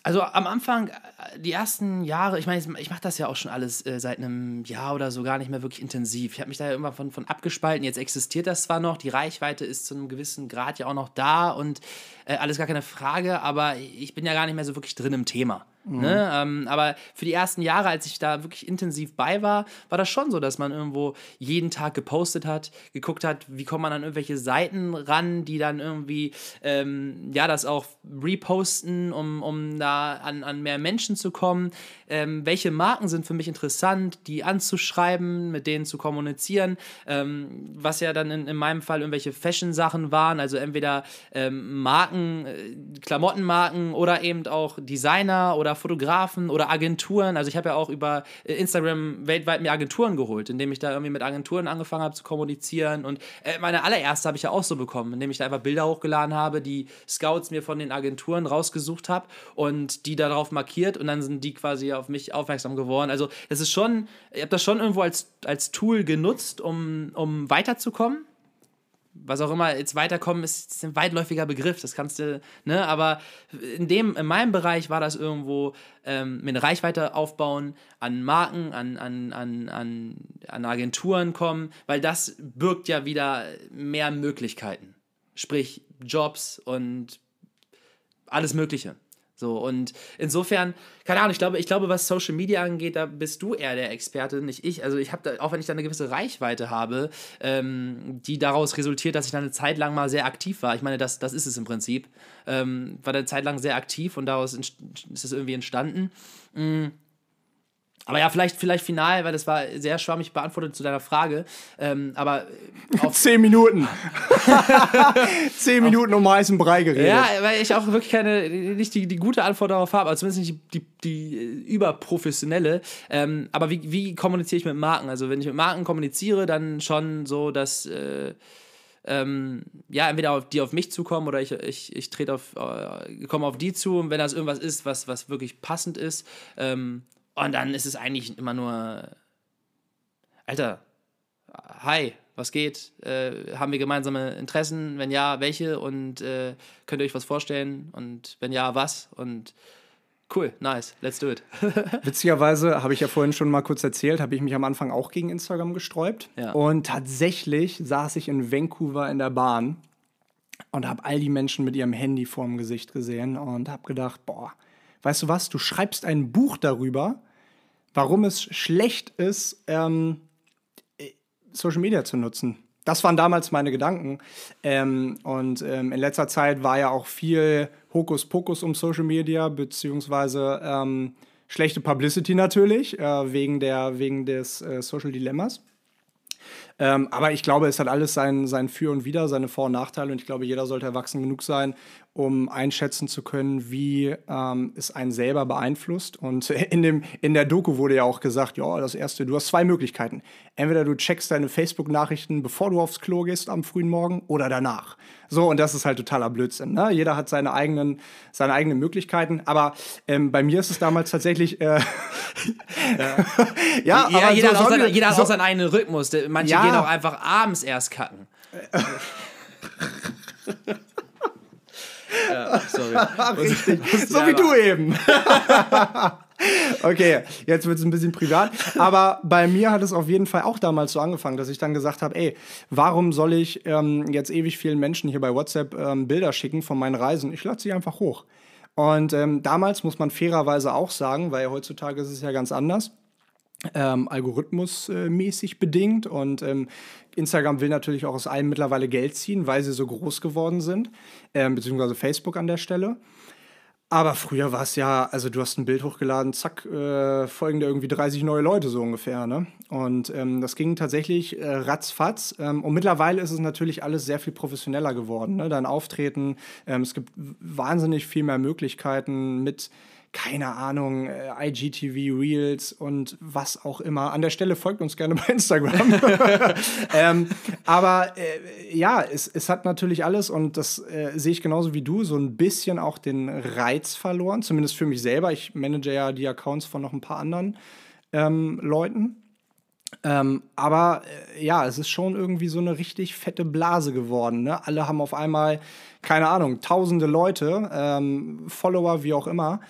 Also am Anfang, äh, die ersten Jahre, ich meine, ich mache das ja auch schon alles äh, seit einem Jahr oder so gar nicht mehr wirklich intensiv. Ich habe mich da ja irgendwann von, von abgespalten. Jetzt existiert das zwar noch, die Reichweite ist zu einem gewissen Grad ja auch noch da und äh, alles gar keine Frage, aber ich bin ja gar nicht mehr so wirklich drin im Thema. Mhm. Ne? Ähm, aber für die ersten Jahre, als ich da wirklich intensiv bei war, war das schon so, dass man irgendwo jeden Tag gepostet hat, geguckt hat, wie kommt man an irgendwelche Seiten ran, die dann irgendwie ähm, ja das auch reposten, um, um da an, an mehr Menschen zu kommen. Ähm, welche Marken sind für mich interessant, die anzuschreiben, mit denen zu kommunizieren, ähm, was ja dann in, in meinem Fall irgendwelche Fashion-Sachen waren, also entweder ähm, Marken, äh, Klamottenmarken oder eben auch Designer oder Fotografen oder Agenturen. Also ich habe ja auch über äh, Instagram weltweit mir Agenturen geholt, indem ich da irgendwie mit Agenturen angefangen habe zu kommunizieren. Und äh, meine allererste habe ich ja auch so bekommen, indem ich da einfach Bilder hochgeladen habe, die Scouts mir von den Agenturen rausgesucht habe und die darauf markiert und dann sind die quasi auf mich aufmerksam geworden. Also das ist schon, ich habe das schon irgendwo als, als Tool genutzt, um, um weiterzukommen was auch immer jetzt weiterkommen ist, ist ein weitläufiger Begriff, das kannst du, ne, aber in dem, in meinem Bereich war das irgendwo ähm, mit Reichweite aufbauen, an Marken, an, an, an, an, an Agenturen kommen, weil das birgt ja wieder mehr Möglichkeiten. Sprich Jobs und alles Mögliche. So, und insofern, keine Ahnung, ich glaube, ich glaube, was Social Media angeht, da bist du eher der Experte, nicht ich. Also ich habe da, auch wenn ich da eine gewisse Reichweite habe, ähm, die daraus resultiert, dass ich da eine Zeit lang mal sehr aktiv war. Ich meine, das, das ist es im Prinzip. Ähm, war eine Zeit lang sehr aktiv und daraus ist es irgendwie entstanden. Mhm. Aber ja, vielleicht, vielleicht final, weil das war sehr schwammig beantwortet zu deiner Frage. Ähm, aber auf zehn Minuten. zehn Minuten um heißen Brei geredet. Ja, weil ich auch wirklich keine, nicht die, die gute Antwort darauf habe, also zumindest nicht die, die, die überprofessionelle. Ähm, aber wie, wie kommuniziere ich mit Marken? Also wenn ich mit Marken kommuniziere, dann schon so, dass äh, ähm, ja, entweder auf, die auf mich zukommen oder ich, ich, ich trete auf, äh, komme auf die zu und wenn das irgendwas ist, was, was wirklich passend ist, ähm, und dann ist es eigentlich immer nur, Alter, hi, was geht? Äh, haben wir gemeinsame Interessen? Wenn ja, welche? Und äh, könnt ihr euch was vorstellen? Und wenn ja, was? Und cool, nice, let's do it. Witzigerweise habe ich ja vorhin schon mal kurz erzählt, habe ich mich am Anfang auch gegen Instagram gesträubt. Ja. Und tatsächlich saß ich in Vancouver in der Bahn und habe all die Menschen mit ihrem Handy vorm Gesicht gesehen und habe gedacht, boah, weißt du was, du schreibst ein Buch darüber, warum es schlecht ist, ähm, Social Media zu nutzen. Das waren damals meine Gedanken. Ähm, und ähm, in letzter Zeit war ja auch viel Hokuspokus um Social Media, beziehungsweise ähm, schlechte Publicity natürlich, äh, wegen, der, wegen des äh, Social Dilemmas. Ähm, aber ich glaube, es hat alles sein, sein Für und Wider, seine Vor- und Nachteile. Und ich glaube, jeder sollte erwachsen genug sein, um einschätzen zu können, wie ähm, es einen selber beeinflusst. Und in, dem, in der Doku wurde ja auch gesagt, ja, das Erste, du hast zwei Möglichkeiten. Entweder du checkst deine Facebook-Nachrichten, bevor du aufs Klo gehst am frühen Morgen oder danach. So, und das ist halt totaler Blödsinn. Ne? Jeder hat seine eigenen, seine eigenen Möglichkeiten. Aber ähm, bei mir ist es damals tatsächlich. Äh, ja, ja, ja jeder, so, hat, so, seine, jeder so, hat auch seinen eigenen Rhythmus. Manche ja. gehen auch einfach abends erst kacken. Ja, sorry. Richtig. so wie du eben. okay, jetzt wird es ein bisschen privat. Aber bei mir hat es auf jeden Fall auch damals so angefangen, dass ich dann gesagt habe, ey, warum soll ich ähm, jetzt ewig vielen Menschen hier bei WhatsApp ähm, Bilder schicken von meinen Reisen? Ich lade sie einfach hoch. Und ähm, damals muss man fairerweise auch sagen, weil heutzutage ist es ja ganz anders, ähm, algorithmusmäßig bedingt und ähm, Instagram will natürlich auch aus allem mittlerweile Geld ziehen, weil sie so groß geworden sind, ähm, beziehungsweise Facebook an der Stelle. Aber früher war es ja, also du hast ein Bild hochgeladen, zack, äh, folgen da irgendwie 30 neue Leute so ungefähr. Ne? Und ähm, das ging tatsächlich äh, ratzfatz. Ähm, und mittlerweile ist es natürlich alles sehr viel professioneller geworden. Ne? Dein Auftreten, ähm, es gibt wahnsinnig viel mehr Möglichkeiten mit keine Ahnung, äh, IGTV, Reels und was auch immer. An der Stelle folgt uns gerne bei Instagram. ähm, aber äh, ja, es, es hat natürlich alles und das äh, sehe ich genauso wie du, so ein bisschen auch den Reiz verloren, zumindest für mich selber. Ich manage ja die Accounts von noch ein paar anderen ähm, Leuten. Ähm, aber äh, ja, es ist schon irgendwie so eine richtig fette Blase geworden. Ne? Alle haben auf einmal, keine Ahnung, tausende Leute, ähm, Follower, wie auch immer.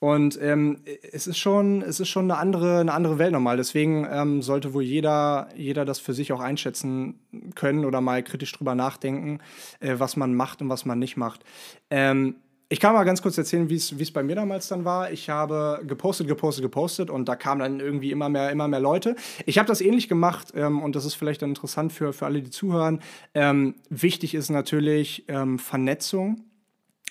Und ähm, es ist schon, es ist schon eine andere, eine andere Welt nochmal. Deswegen ähm, sollte wohl jeder, jeder das für sich auch einschätzen können oder mal kritisch drüber nachdenken, äh, was man macht und was man nicht macht. Ähm, ich kann mal ganz kurz erzählen, wie es bei mir damals dann war. Ich habe gepostet, gepostet, gepostet und da kamen dann irgendwie immer mehr, immer mehr Leute. Ich habe das ähnlich gemacht ähm, und das ist vielleicht dann interessant für, für alle, die zuhören. Ähm, wichtig ist natürlich ähm, Vernetzung.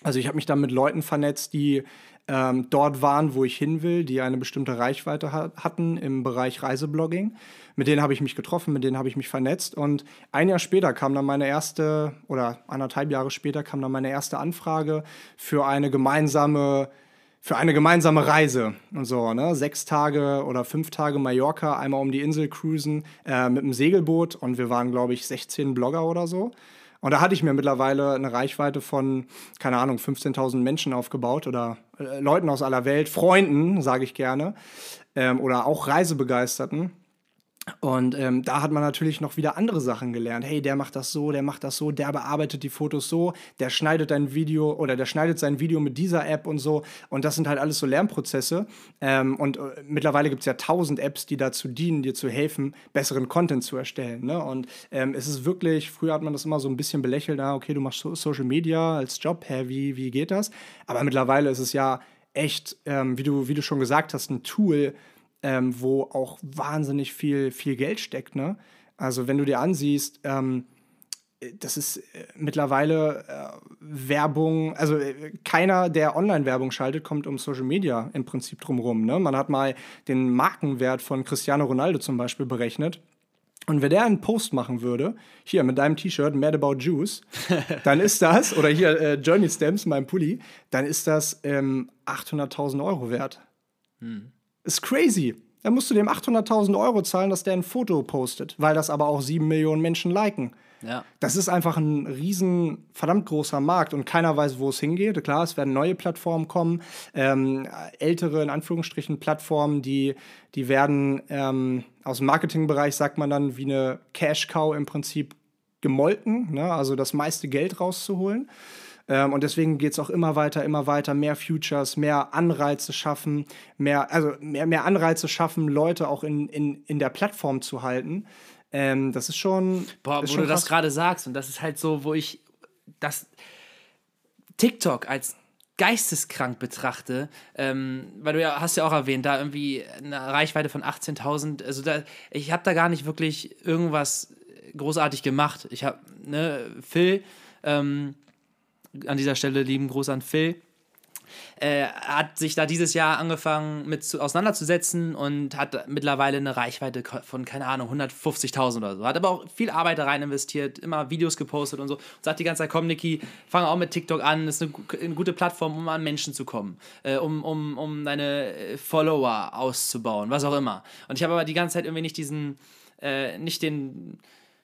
Also ich habe mich dann mit Leuten vernetzt, die ähm, dort waren, wo ich hin will, die eine bestimmte Reichweite ha hatten im Bereich Reiseblogging. Mit denen habe ich mich getroffen, mit denen habe ich mich vernetzt und ein Jahr später kam dann meine erste, oder anderthalb Jahre später kam dann meine erste Anfrage für eine gemeinsame für eine gemeinsame Reise und so, ne? Sechs Tage oder fünf Tage Mallorca, einmal um die Insel cruisen äh, mit einem Segelboot und wir waren, glaube ich, 16 Blogger oder so. Und da hatte ich mir mittlerweile eine Reichweite von, keine Ahnung, 15.000 Menschen aufgebaut oder äh, Leuten aus aller Welt, Freunden, sage ich gerne, ähm, oder auch Reisebegeisterten. Und ähm, da hat man natürlich noch wieder andere Sachen gelernt. Hey, der macht das so, der macht das so, der bearbeitet die Fotos so, der schneidet ein Video oder der schneidet sein Video mit dieser App und so. Und das sind halt alles so Lernprozesse. Ähm, und äh, mittlerweile gibt es ja tausend Apps, die dazu dienen, dir zu helfen, besseren Content zu erstellen. Ne? Und ähm, es ist wirklich, früher hat man das immer so ein bisschen belächelt, ah, okay, du machst so Social Media als Job, hä, wie, wie geht das? Aber mittlerweile ist es ja echt, ähm, wie, du, wie du schon gesagt hast, ein Tool, ähm, wo auch wahnsinnig viel, viel Geld steckt. Ne? Also wenn du dir ansiehst, ähm, das ist äh, mittlerweile äh, Werbung, also äh, keiner, der Online-Werbung schaltet, kommt um Social Media im Prinzip drumherum. Ne? Man hat mal den Markenwert von Cristiano Ronaldo zum Beispiel berechnet. Und wenn der einen Post machen würde, hier mit deinem T-Shirt, Mad About Juice, dann ist das, oder hier äh, Journey Stamps, mein Pulli, dann ist das ähm, 800.000 Euro wert. Hm. Ist crazy. Dann musst du dem 800.000 Euro zahlen, dass der ein Foto postet, weil das aber auch sieben Millionen Menschen liken. Ja. Das ist einfach ein riesen, verdammt großer Markt und keiner weiß, wo es hingeht. Klar, es werden neue Plattformen kommen, ähm, ältere, in Anführungsstrichen, Plattformen, die, die werden ähm, aus dem Marketingbereich, sagt man dann, wie eine Cash-Cow im Prinzip gemolken, ne? also das meiste Geld rauszuholen. Ähm, und deswegen geht es auch immer weiter, immer weiter, mehr Futures, mehr Anreize schaffen, mehr, also mehr, mehr Anreize schaffen, Leute auch in, in, in der Plattform zu halten. Ähm, das ist schon. Boah, ist wo schon du das gerade sagst, und das ist halt so, wo ich das TikTok als geisteskrank betrachte, ähm, weil du ja hast ja auch erwähnt, da irgendwie eine Reichweite von 18.000, also da, ich habe da gar nicht wirklich irgendwas großartig gemacht. Ich habe, ne, Phil, ähm, an dieser Stelle lieben Gruß an Phil. Äh, hat sich da dieses Jahr angefangen mit zu, auseinanderzusetzen und hat mittlerweile eine Reichweite von, keine Ahnung, 150.000 oder so. Hat aber auch viel Arbeit rein investiert, immer Videos gepostet und so. Und sagt die ganze Zeit, komm Niki, fang auch mit TikTok an, ist eine, eine gute Plattform, um an Menschen zu kommen, äh, um, um, um deine äh, Follower auszubauen, was auch immer. Und ich habe aber die ganze Zeit irgendwie nicht diesen, äh, nicht den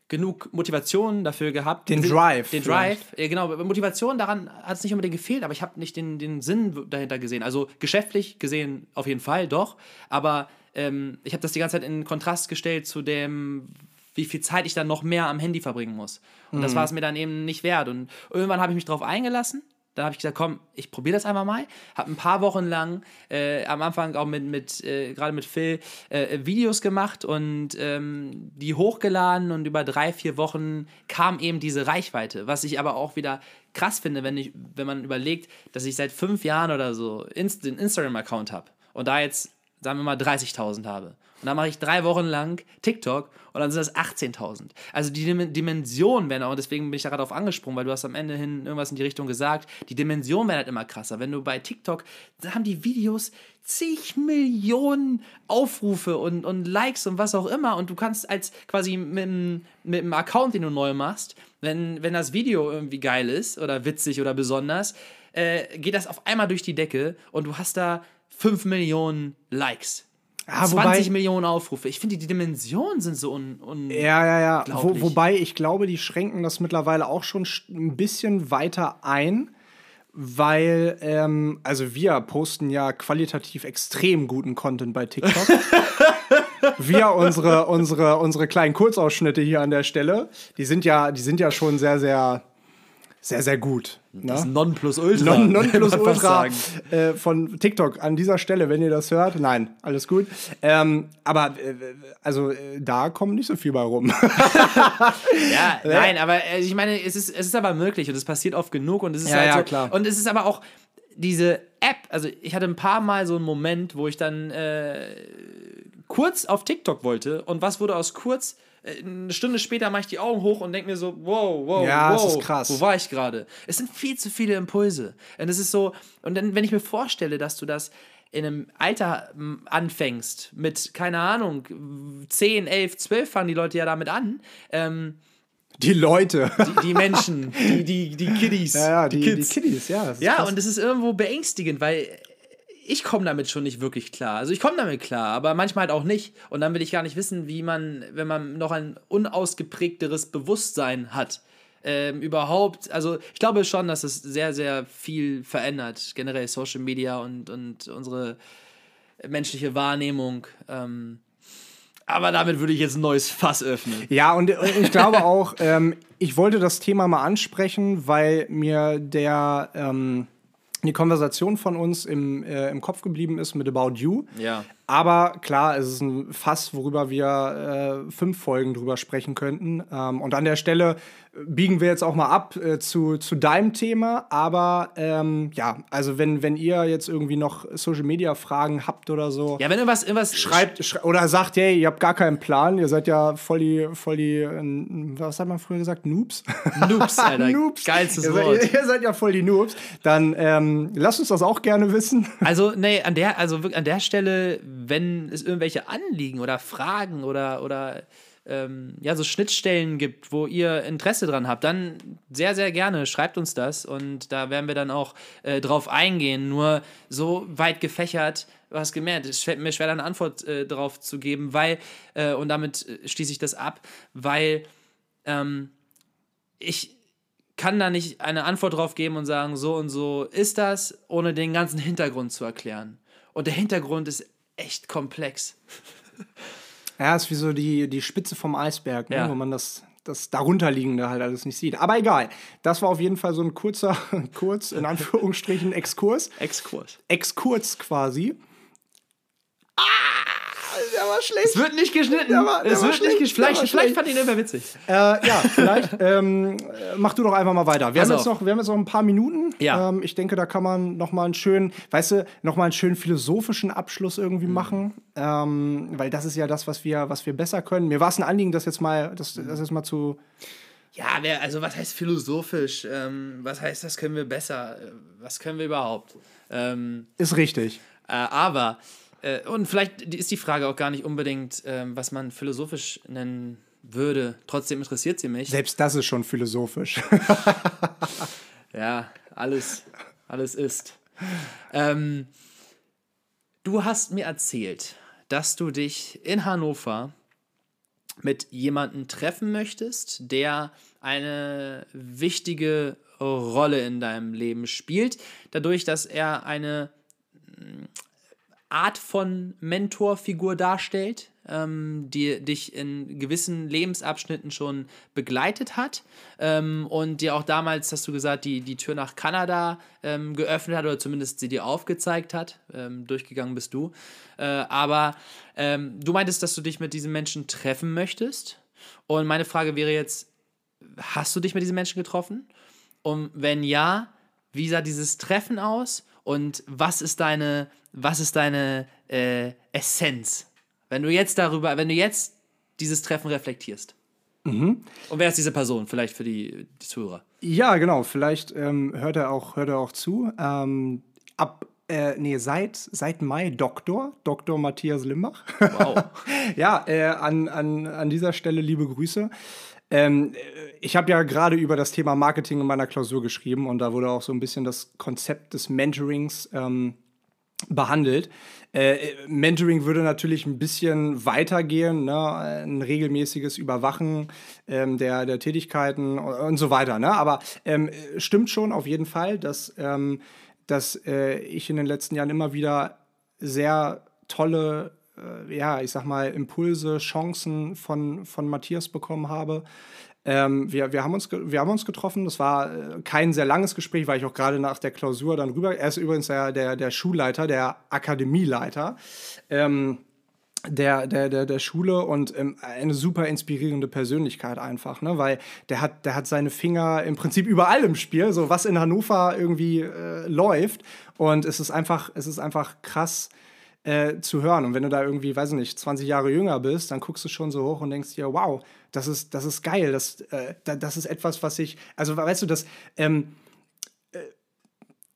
genug Motivation dafür gehabt. Den Drive. Den Drive. Ja, genau. Motivation daran hat es nicht unbedingt gefehlt, aber ich habe nicht den, den Sinn dahinter gesehen. Also geschäftlich gesehen auf jeden Fall doch, aber ähm, ich habe das die ganze Zeit in Kontrast gestellt zu dem, wie viel Zeit ich dann noch mehr am Handy verbringen muss. Und mhm. das war es mir dann eben nicht wert. Und irgendwann habe ich mich darauf eingelassen da habe ich gesagt, komm, ich probiere das einfach mal. Habe ein paar Wochen lang äh, am Anfang auch mit, mit äh, gerade mit Phil äh, Videos gemacht und ähm, die hochgeladen und über drei, vier Wochen kam eben diese Reichweite. Was ich aber auch wieder krass finde, wenn, ich, wenn man überlegt, dass ich seit fünf Jahren oder so Inst den Instagram-Account habe und da jetzt, sagen wir mal, 30.000 habe. Und dann mache ich drei Wochen lang TikTok und dann sind das 18.000. Also die Dimensionen werden auch, deswegen bin ich da gerade drauf angesprungen, weil du hast am Ende hin irgendwas in die Richtung gesagt, die Dimensionen werden halt immer krasser. Wenn du bei TikTok, da haben die Videos zig Millionen Aufrufe und, und Likes und was auch immer und du kannst als quasi mit, mit einem Account, den du neu machst, wenn, wenn das Video irgendwie geil ist oder witzig oder besonders, äh, geht das auf einmal durch die Decke und du hast da 5 Millionen Likes. Ja, 20 wobei, Millionen Aufrufe. Ich finde, die Dimensionen sind so un, un Ja, ja, ja. Wo, wobei ich glaube, die schränken das mittlerweile auch schon ein bisschen weiter ein, weil, ähm, also wir posten ja qualitativ extrem guten Content bei TikTok. wir unsere, unsere, unsere kleinen Kurzausschnitte hier an der Stelle, die sind ja, die sind ja schon sehr, sehr sehr, sehr gut. Das ne? Nonplusultra. Non, Nonplusultra äh, von TikTok an dieser Stelle, wenn ihr das hört. Nein, alles gut. Ähm, aber äh, also äh, da kommt nicht so viel bei rum. ja, nein, aber äh, ich meine, es ist, es ist aber möglich und es passiert oft genug und es ist ja, halt ja, so, klar. Und es ist aber auch, diese App, also ich hatte ein paar Mal so einen Moment, wo ich dann äh, kurz auf TikTok wollte und was wurde aus kurz? Äh, eine Stunde später mache ich die Augen hoch und denke mir so, wow, wow, Ja, wow, krass. wo war ich gerade? Es sind viel zu viele Impulse. Und es ist so, und dann, wenn ich mir vorstelle, dass du das in einem Alter anfängst, mit, keine Ahnung, 10, 11, 12 fangen die Leute ja damit an, ähm, Die Leute. die, die Menschen, die, die, die Kiddies, ja, ja, die, die, Kids. Kiddies, ja. Ja, krass. und es ist irgendwo beängstigend, weil ich komme damit schon nicht wirklich klar. Also ich komme damit klar, aber manchmal halt auch nicht. Und dann will ich gar nicht wissen, wie man, wenn man noch ein unausgeprägteres Bewusstsein hat, ähm, überhaupt, also ich glaube schon, dass es sehr, sehr viel verändert, generell Social Media und, und unsere menschliche Wahrnehmung. Ähm, aber damit würde ich jetzt ein neues Fass öffnen. Ja, und äh, ich glaube auch, ähm, ich wollte das Thema mal ansprechen, weil mir der ähm, die Konversation von uns im, äh, im Kopf geblieben ist mit About You. Ja. Aber klar, es ist ein Fass, worüber wir äh, fünf Folgen drüber sprechen könnten. Ähm, und an der Stelle biegen wir jetzt auch mal ab äh, zu, zu deinem Thema. Aber ähm, ja, also wenn, wenn ihr jetzt irgendwie noch Social Media Fragen habt oder so, Ja, wenn irgendwas, irgendwas schreibt schrei oder sagt, hey, ihr habt gar keinen Plan, ihr seid ja voll die, voll die, äh, was hat man früher gesagt, Noobs? Noobs, Alter. Noobs. Geilstes ihr Wort. Seid, ihr seid ja voll die Noobs. Dann ähm, lasst uns das auch gerne wissen. Also, nee, an der, also wirklich an der Stelle, wenn es irgendwelche Anliegen oder Fragen oder, oder ähm, ja, so Schnittstellen gibt, wo ihr Interesse dran habt, dann sehr, sehr gerne schreibt uns das und da werden wir dann auch äh, drauf eingehen. Nur so weit gefächert, du hast gemerkt, es fällt mir schwer, eine Antwort äh, drauf zu geben, weil, äh, und damit äh, schließe ich das ab, weil ähm, ich kann da nicht eine Antwort drauf geben und sagen, so und so ist das, ohne den ganzen Hintergrund zu erklären. Und der Hintergrund ist echt komplex. Ja, ist wie so die, die Spitze vom Eisberg, ne? Ja. wo man das, das darunterliegende halt alles nicht sieht. Aber egal, das war auf jeden Fall so ein kurzer, kurz, in Anführungsstrichen, Exkurs. Exkurs. Exkurs quasi. Der war schlecht. Es wird nicht geschnitten. Der war- der es wird schlecht, nicht geschnitten. Vielleicht, vielleicht fand ich ihn immer witzig. Äh, ja, vielleicht ähm, äh, mach du doch einfach mal weiter. Wir Pass haben, jetzt noch, wir haben jetzt noch ein paar Minuten. Ja. Ähm, ich denke, da kann man noch mal einen schönen, weißt du, noch mal einen schönen philosophischen Abschluss irgendwie Mhm. machen, ähm, weil das ist ja das, was wir, was wir besser können. Mir war es ein Anliegen, das jetzt mal, das, das jetzt mal zu. Ja, wer, also was heißt philosophisch? Ähm, was heißt, das können wir besser? Äh, Was können wir überhaupt? Ähm, Ist richtig. Äh, aber, und vielleicht ist die Frage auch gar nicht unbedingt, ähm, was man philosophisch nennen würde. Trotzdem interessiert sie mich. Selbst das ist schon philosophisch. Ja, alles, alles ist. Ähm, du hast mir erzählt, dass du dich in Hannover mit jemandem treffen möchtest, der eine wichtige Rolle in deinem Leben spielt, dadurch, dass er eine Art von Mentorfigur darstellt, ähm, die dich in gewissen Lebensabschnitten schon begleitet hat ähm, und dir auch damals, hast du gesagt, die, die Tür nach Kanada ähm, geöffnet hat oder zumindest sie dir aufgezeigt hat. Ähm, durchgegangen bist du. Äh, aber ähm, du meintest, dass du dich mit diesem Menschen treffen möchtest. Und meine Frage wäre jetzt, hast du dich mit diesem Menschen getroffen? Und wenn ja, wie sah dieses Treffen aus? Und was ist deine, was ist deine äh, Essenz? Wenn du jetzt darüber, wenn du jetzt dieses Treffen reflektierst. Und wer ist diese Person? Vielleicht für die, die Zuhörer. Ja, genau. Vielleicht ähm, hört, er auch, hört er auch zu. Ähm, ab, äh, nee, seit, seit Mai Doktor, Dr. Matthias Limbach. Wow. ja, äh, an, an, an dieser Stelle liebe Grüße. Ähm, äh, ich habe ja gerade über das Thema Marketing in meiner Klausur geschrieben und da wurde auch so ein bisschen das Konzept des Mentorings ähm, behandelt. Äh, Mentoring würde natürlich ein bisschen weitergehen, ne? ein regelmäßiges Überwachen ähm, der, der Tätigkeiten und, und so weiter. Ne? Aber ähm, stimmt schon auf jeden Fall, dass, ähm, dass äh, ich in den letzten Jahren immer wieder sehr tolle, äh, ja, ich sag mal, Impulse, Chancen von, von Matthias bekommen habe. Ähm, wir, wir, haben uns wir haben uns getroffen. Das war äh, kein sehr langes Gespräch, weil ich auch gerade nach der Klausur dann rüber. Er ist übrigens der, der, der Schulleiter, der Akademieleiter. Ähm, der, der, der, der Schule und ähm, eine super inspirierende Persönlichkeit einfach, ne? Weil der hat, der hat seine Finger im Prinzip überall im Spiel, so was in Hannover irgendwie äh, läuft. Und es ist einfach, es ist einfach krass äh, zu hören. Und wenn du da irgendwie, weiß ich nicht, 20 Jahre jünger bist, dann guckst du schon so hoch und denkst dir, wow, das ist, das ist geil. Das, äh, das ist etwas, was ich, also weißt du, das, ähm, äh,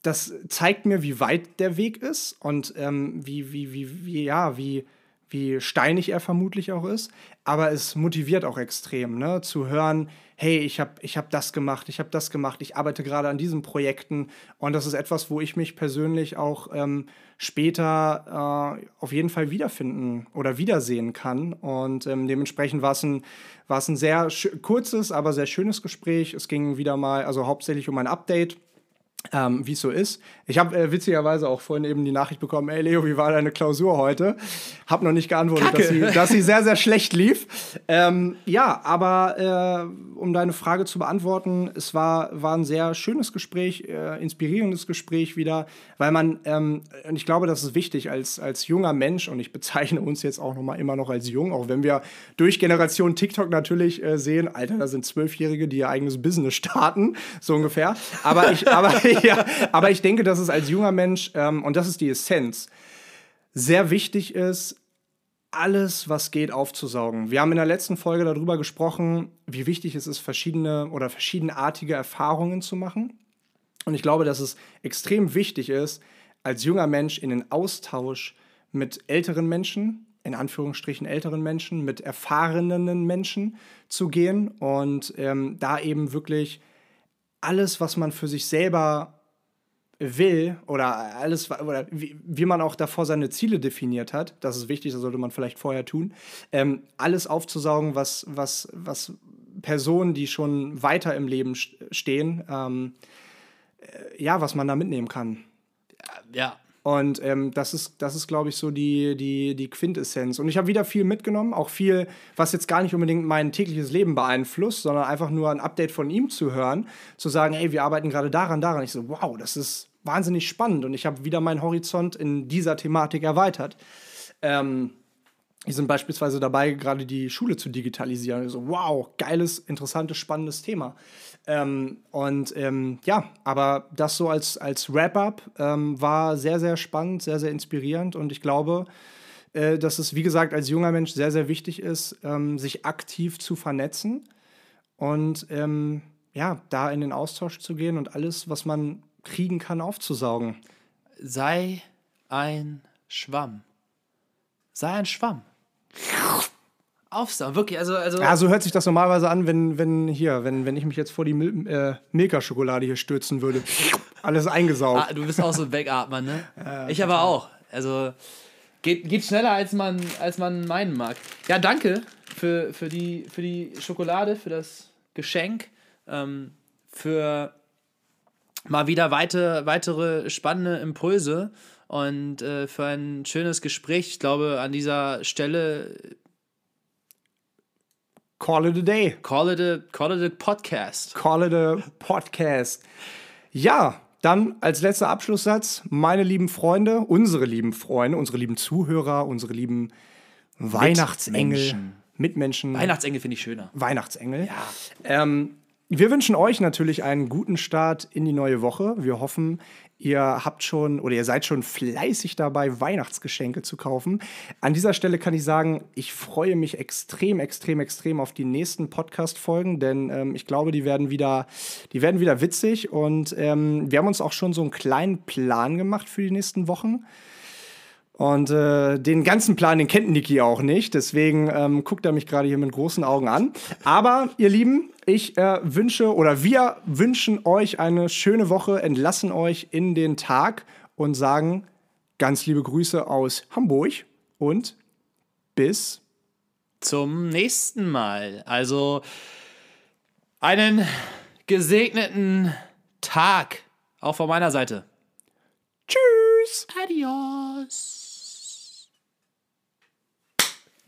das zeigt mir, wie weit der Weg ist und ähm, wie, wie, wie, wie, ja, wie wie steinig er vermutlich auch ist, aber es motiviert auch extrem, ne? zu hören, hey, ich habe ich hab das gemacht, ich habe das gemacht, ich arbeite gerade an diesen Projekten und das ist etwas, wo ich mich persönlich auch ähm, später äh, auf jeden Fall wiederfinden oder wiedersehen kann und ähm, dementsprechend war es ein, ein sehr kurzes, aber sehr schönes Gespräch. Es ging wieder mal, also hauptsächlich um ein Update ähm, wie es so ist. Ich habe äh, witzigerweise auch vorhin eben die Nachricht bekommen, ey Leo, wie war deine Klausur heute? Hab noch nicht geantwortet, dass sie, dass sie, sehr, sehr schlecht lief. Ähm, ja, aber äh, um deine Frage zu beantworten, es war, war ein sehr schönes Gespräch, äh, inspirierendes Gespräch wieder, weil man, ähm, und ich glaube, das ist wichtig als, als junger Mensch, und ich bezeichne uns jetzt auch noch mal immer noch als jung, auch wenn wir durch Generation TikTok natürlich äh, sehen, Alter, da sind Zwölfjährige, die ihr eigenes Business starten, so ungefähr. Aber ich, aber ja, aber ich denke, dass es als junger Mensch, ähm, und das ist die Essenz, sehr wichtig ist, alles, was geht, aufzusaugen. Wir haben in der letzten Folge darüber gesprochen, wie wichtig es ist, verschiedene oder verschiedenartige Erfahrungen zu machen. Und ich glaube, dass es extrem wichtig ist, als junger Mensch in den Austausch mit älteren Menschen, in Anführungsstrichen älteren Menschen, mit erfahrenen Menschen zu gehen und ähm, da eben wirklich alles, was man für sich selber will oder alles, oder wie, wie, man auch davor seine Ziele definiert hat, das ist wichtig, das sollte man vielleicht vorher tun, ähm, alles aufzusaugen, was, was, was Personen, die schon weiter im Leben stehen, ähm, äh, ja, was man da mitnehmen kann. Ja, und ähm, das ist, das ist glaube ich, so die, die, die Quintessenz. Und ich habe wieder viel mitgenommen, auch viel, was jetzt gar nicht unbedingt mein tägliches Leben beeinflusst, sondern einfach nur ein Update von ihm zu hören, zu sagen, ey, wir arbeiten gerade daran, daran. Ich so, wow, das ist wahnsinnig spannend. Und ich habe wieder meinen Horizont in dieser Thematik erweitert. Ähm, die sind beispielsweise dabei, gerade die Schule zu digitalisieren. Also, wow, geiles, interessantes, spannendes Thema. Ähm, und ähm, ja, aber das so als, als Wrap-up ähm, war sehr, sehr spannend, sehr, sehr inspirierend und ich glaube, äh, dass es, wie gesagt, als junger Mensch sehr, sehr wichtig ist, ähm, sich aktiv zu vernetzen und ähm, ja, da in den Austausch zu gehen und alles, was man kriegen kann, aufzusaugen. Sei ein Schwamm. Sei ein Schwamm aufsaugen. Wirklich, also, also. Ja, so hört sich das normalerweise an, wenn, wenn hier, wenn, wenn ich mich jetzt vor die Mil äh, Milka-Schokolade hier stürzen würde. Alles eingesaugt. Ah, du bist auch so ein Wegatmer, ne? Ja, ich aber auch. Also geht, geht schneller, als man, als man meinen mag. Ja, danke für, für, die, für die Schokolade, für das Geschenk, ähm, für mal wieder weite, weitere spannende Impulse und äh, für ein schönes Gespräch. Ich glaube, an dieser Stelle Call it a day. Call it a, call it a podcast. Call it a podcast. Ja, dann als letzter Abschlusssatz, meine lieben Freunde, unsere lieben Freunde, unsere lieben Zuhörer, unsere lieben Weihnachtsengel, Mitmenschen. Mitmenschen. Weihnachtsengel finde ich schöner. Weihnachtsengel. Ja. Ähm, wir wünschen euch natürlich einen guten Start in die neue Woche. Wir hoffen, Ihr habt schon oder ihr seid schon fleißig dabei, Weihnachtsgeschenke zu kaufen. An dieser Stelle kann ich sagen, ich freue mich extrem, extrem, extrem auf die nächsten Podcast-Folgen, denn ähm, ich glaube, die werden wieder, die werden wieder witzig und ähm, wir haben uns auch schon so einen kleinen Plan gemacht für die nächsten Wochen. Und äh, den ganzen Plan, den kennt Niki auch nicht. Deswegen ähm, guckt er mich gerade hier mit großen Augen an. Aber ihr Lieben, ich äh, wünsche oder wir wünschen euch eine schöne Woche, entlassen euch in den Tag und sagen ganz liebe Grüße aus Hamburg und bis zum nächsten Mal. Also einen gesegneten Tag auch von meiner Seite. Tschüss. Adios.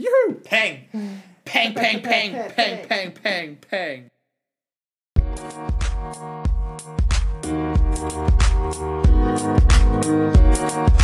Yoo-hoo! Pang! Pang, pang, pang, pang, pang, pang, pang. pang.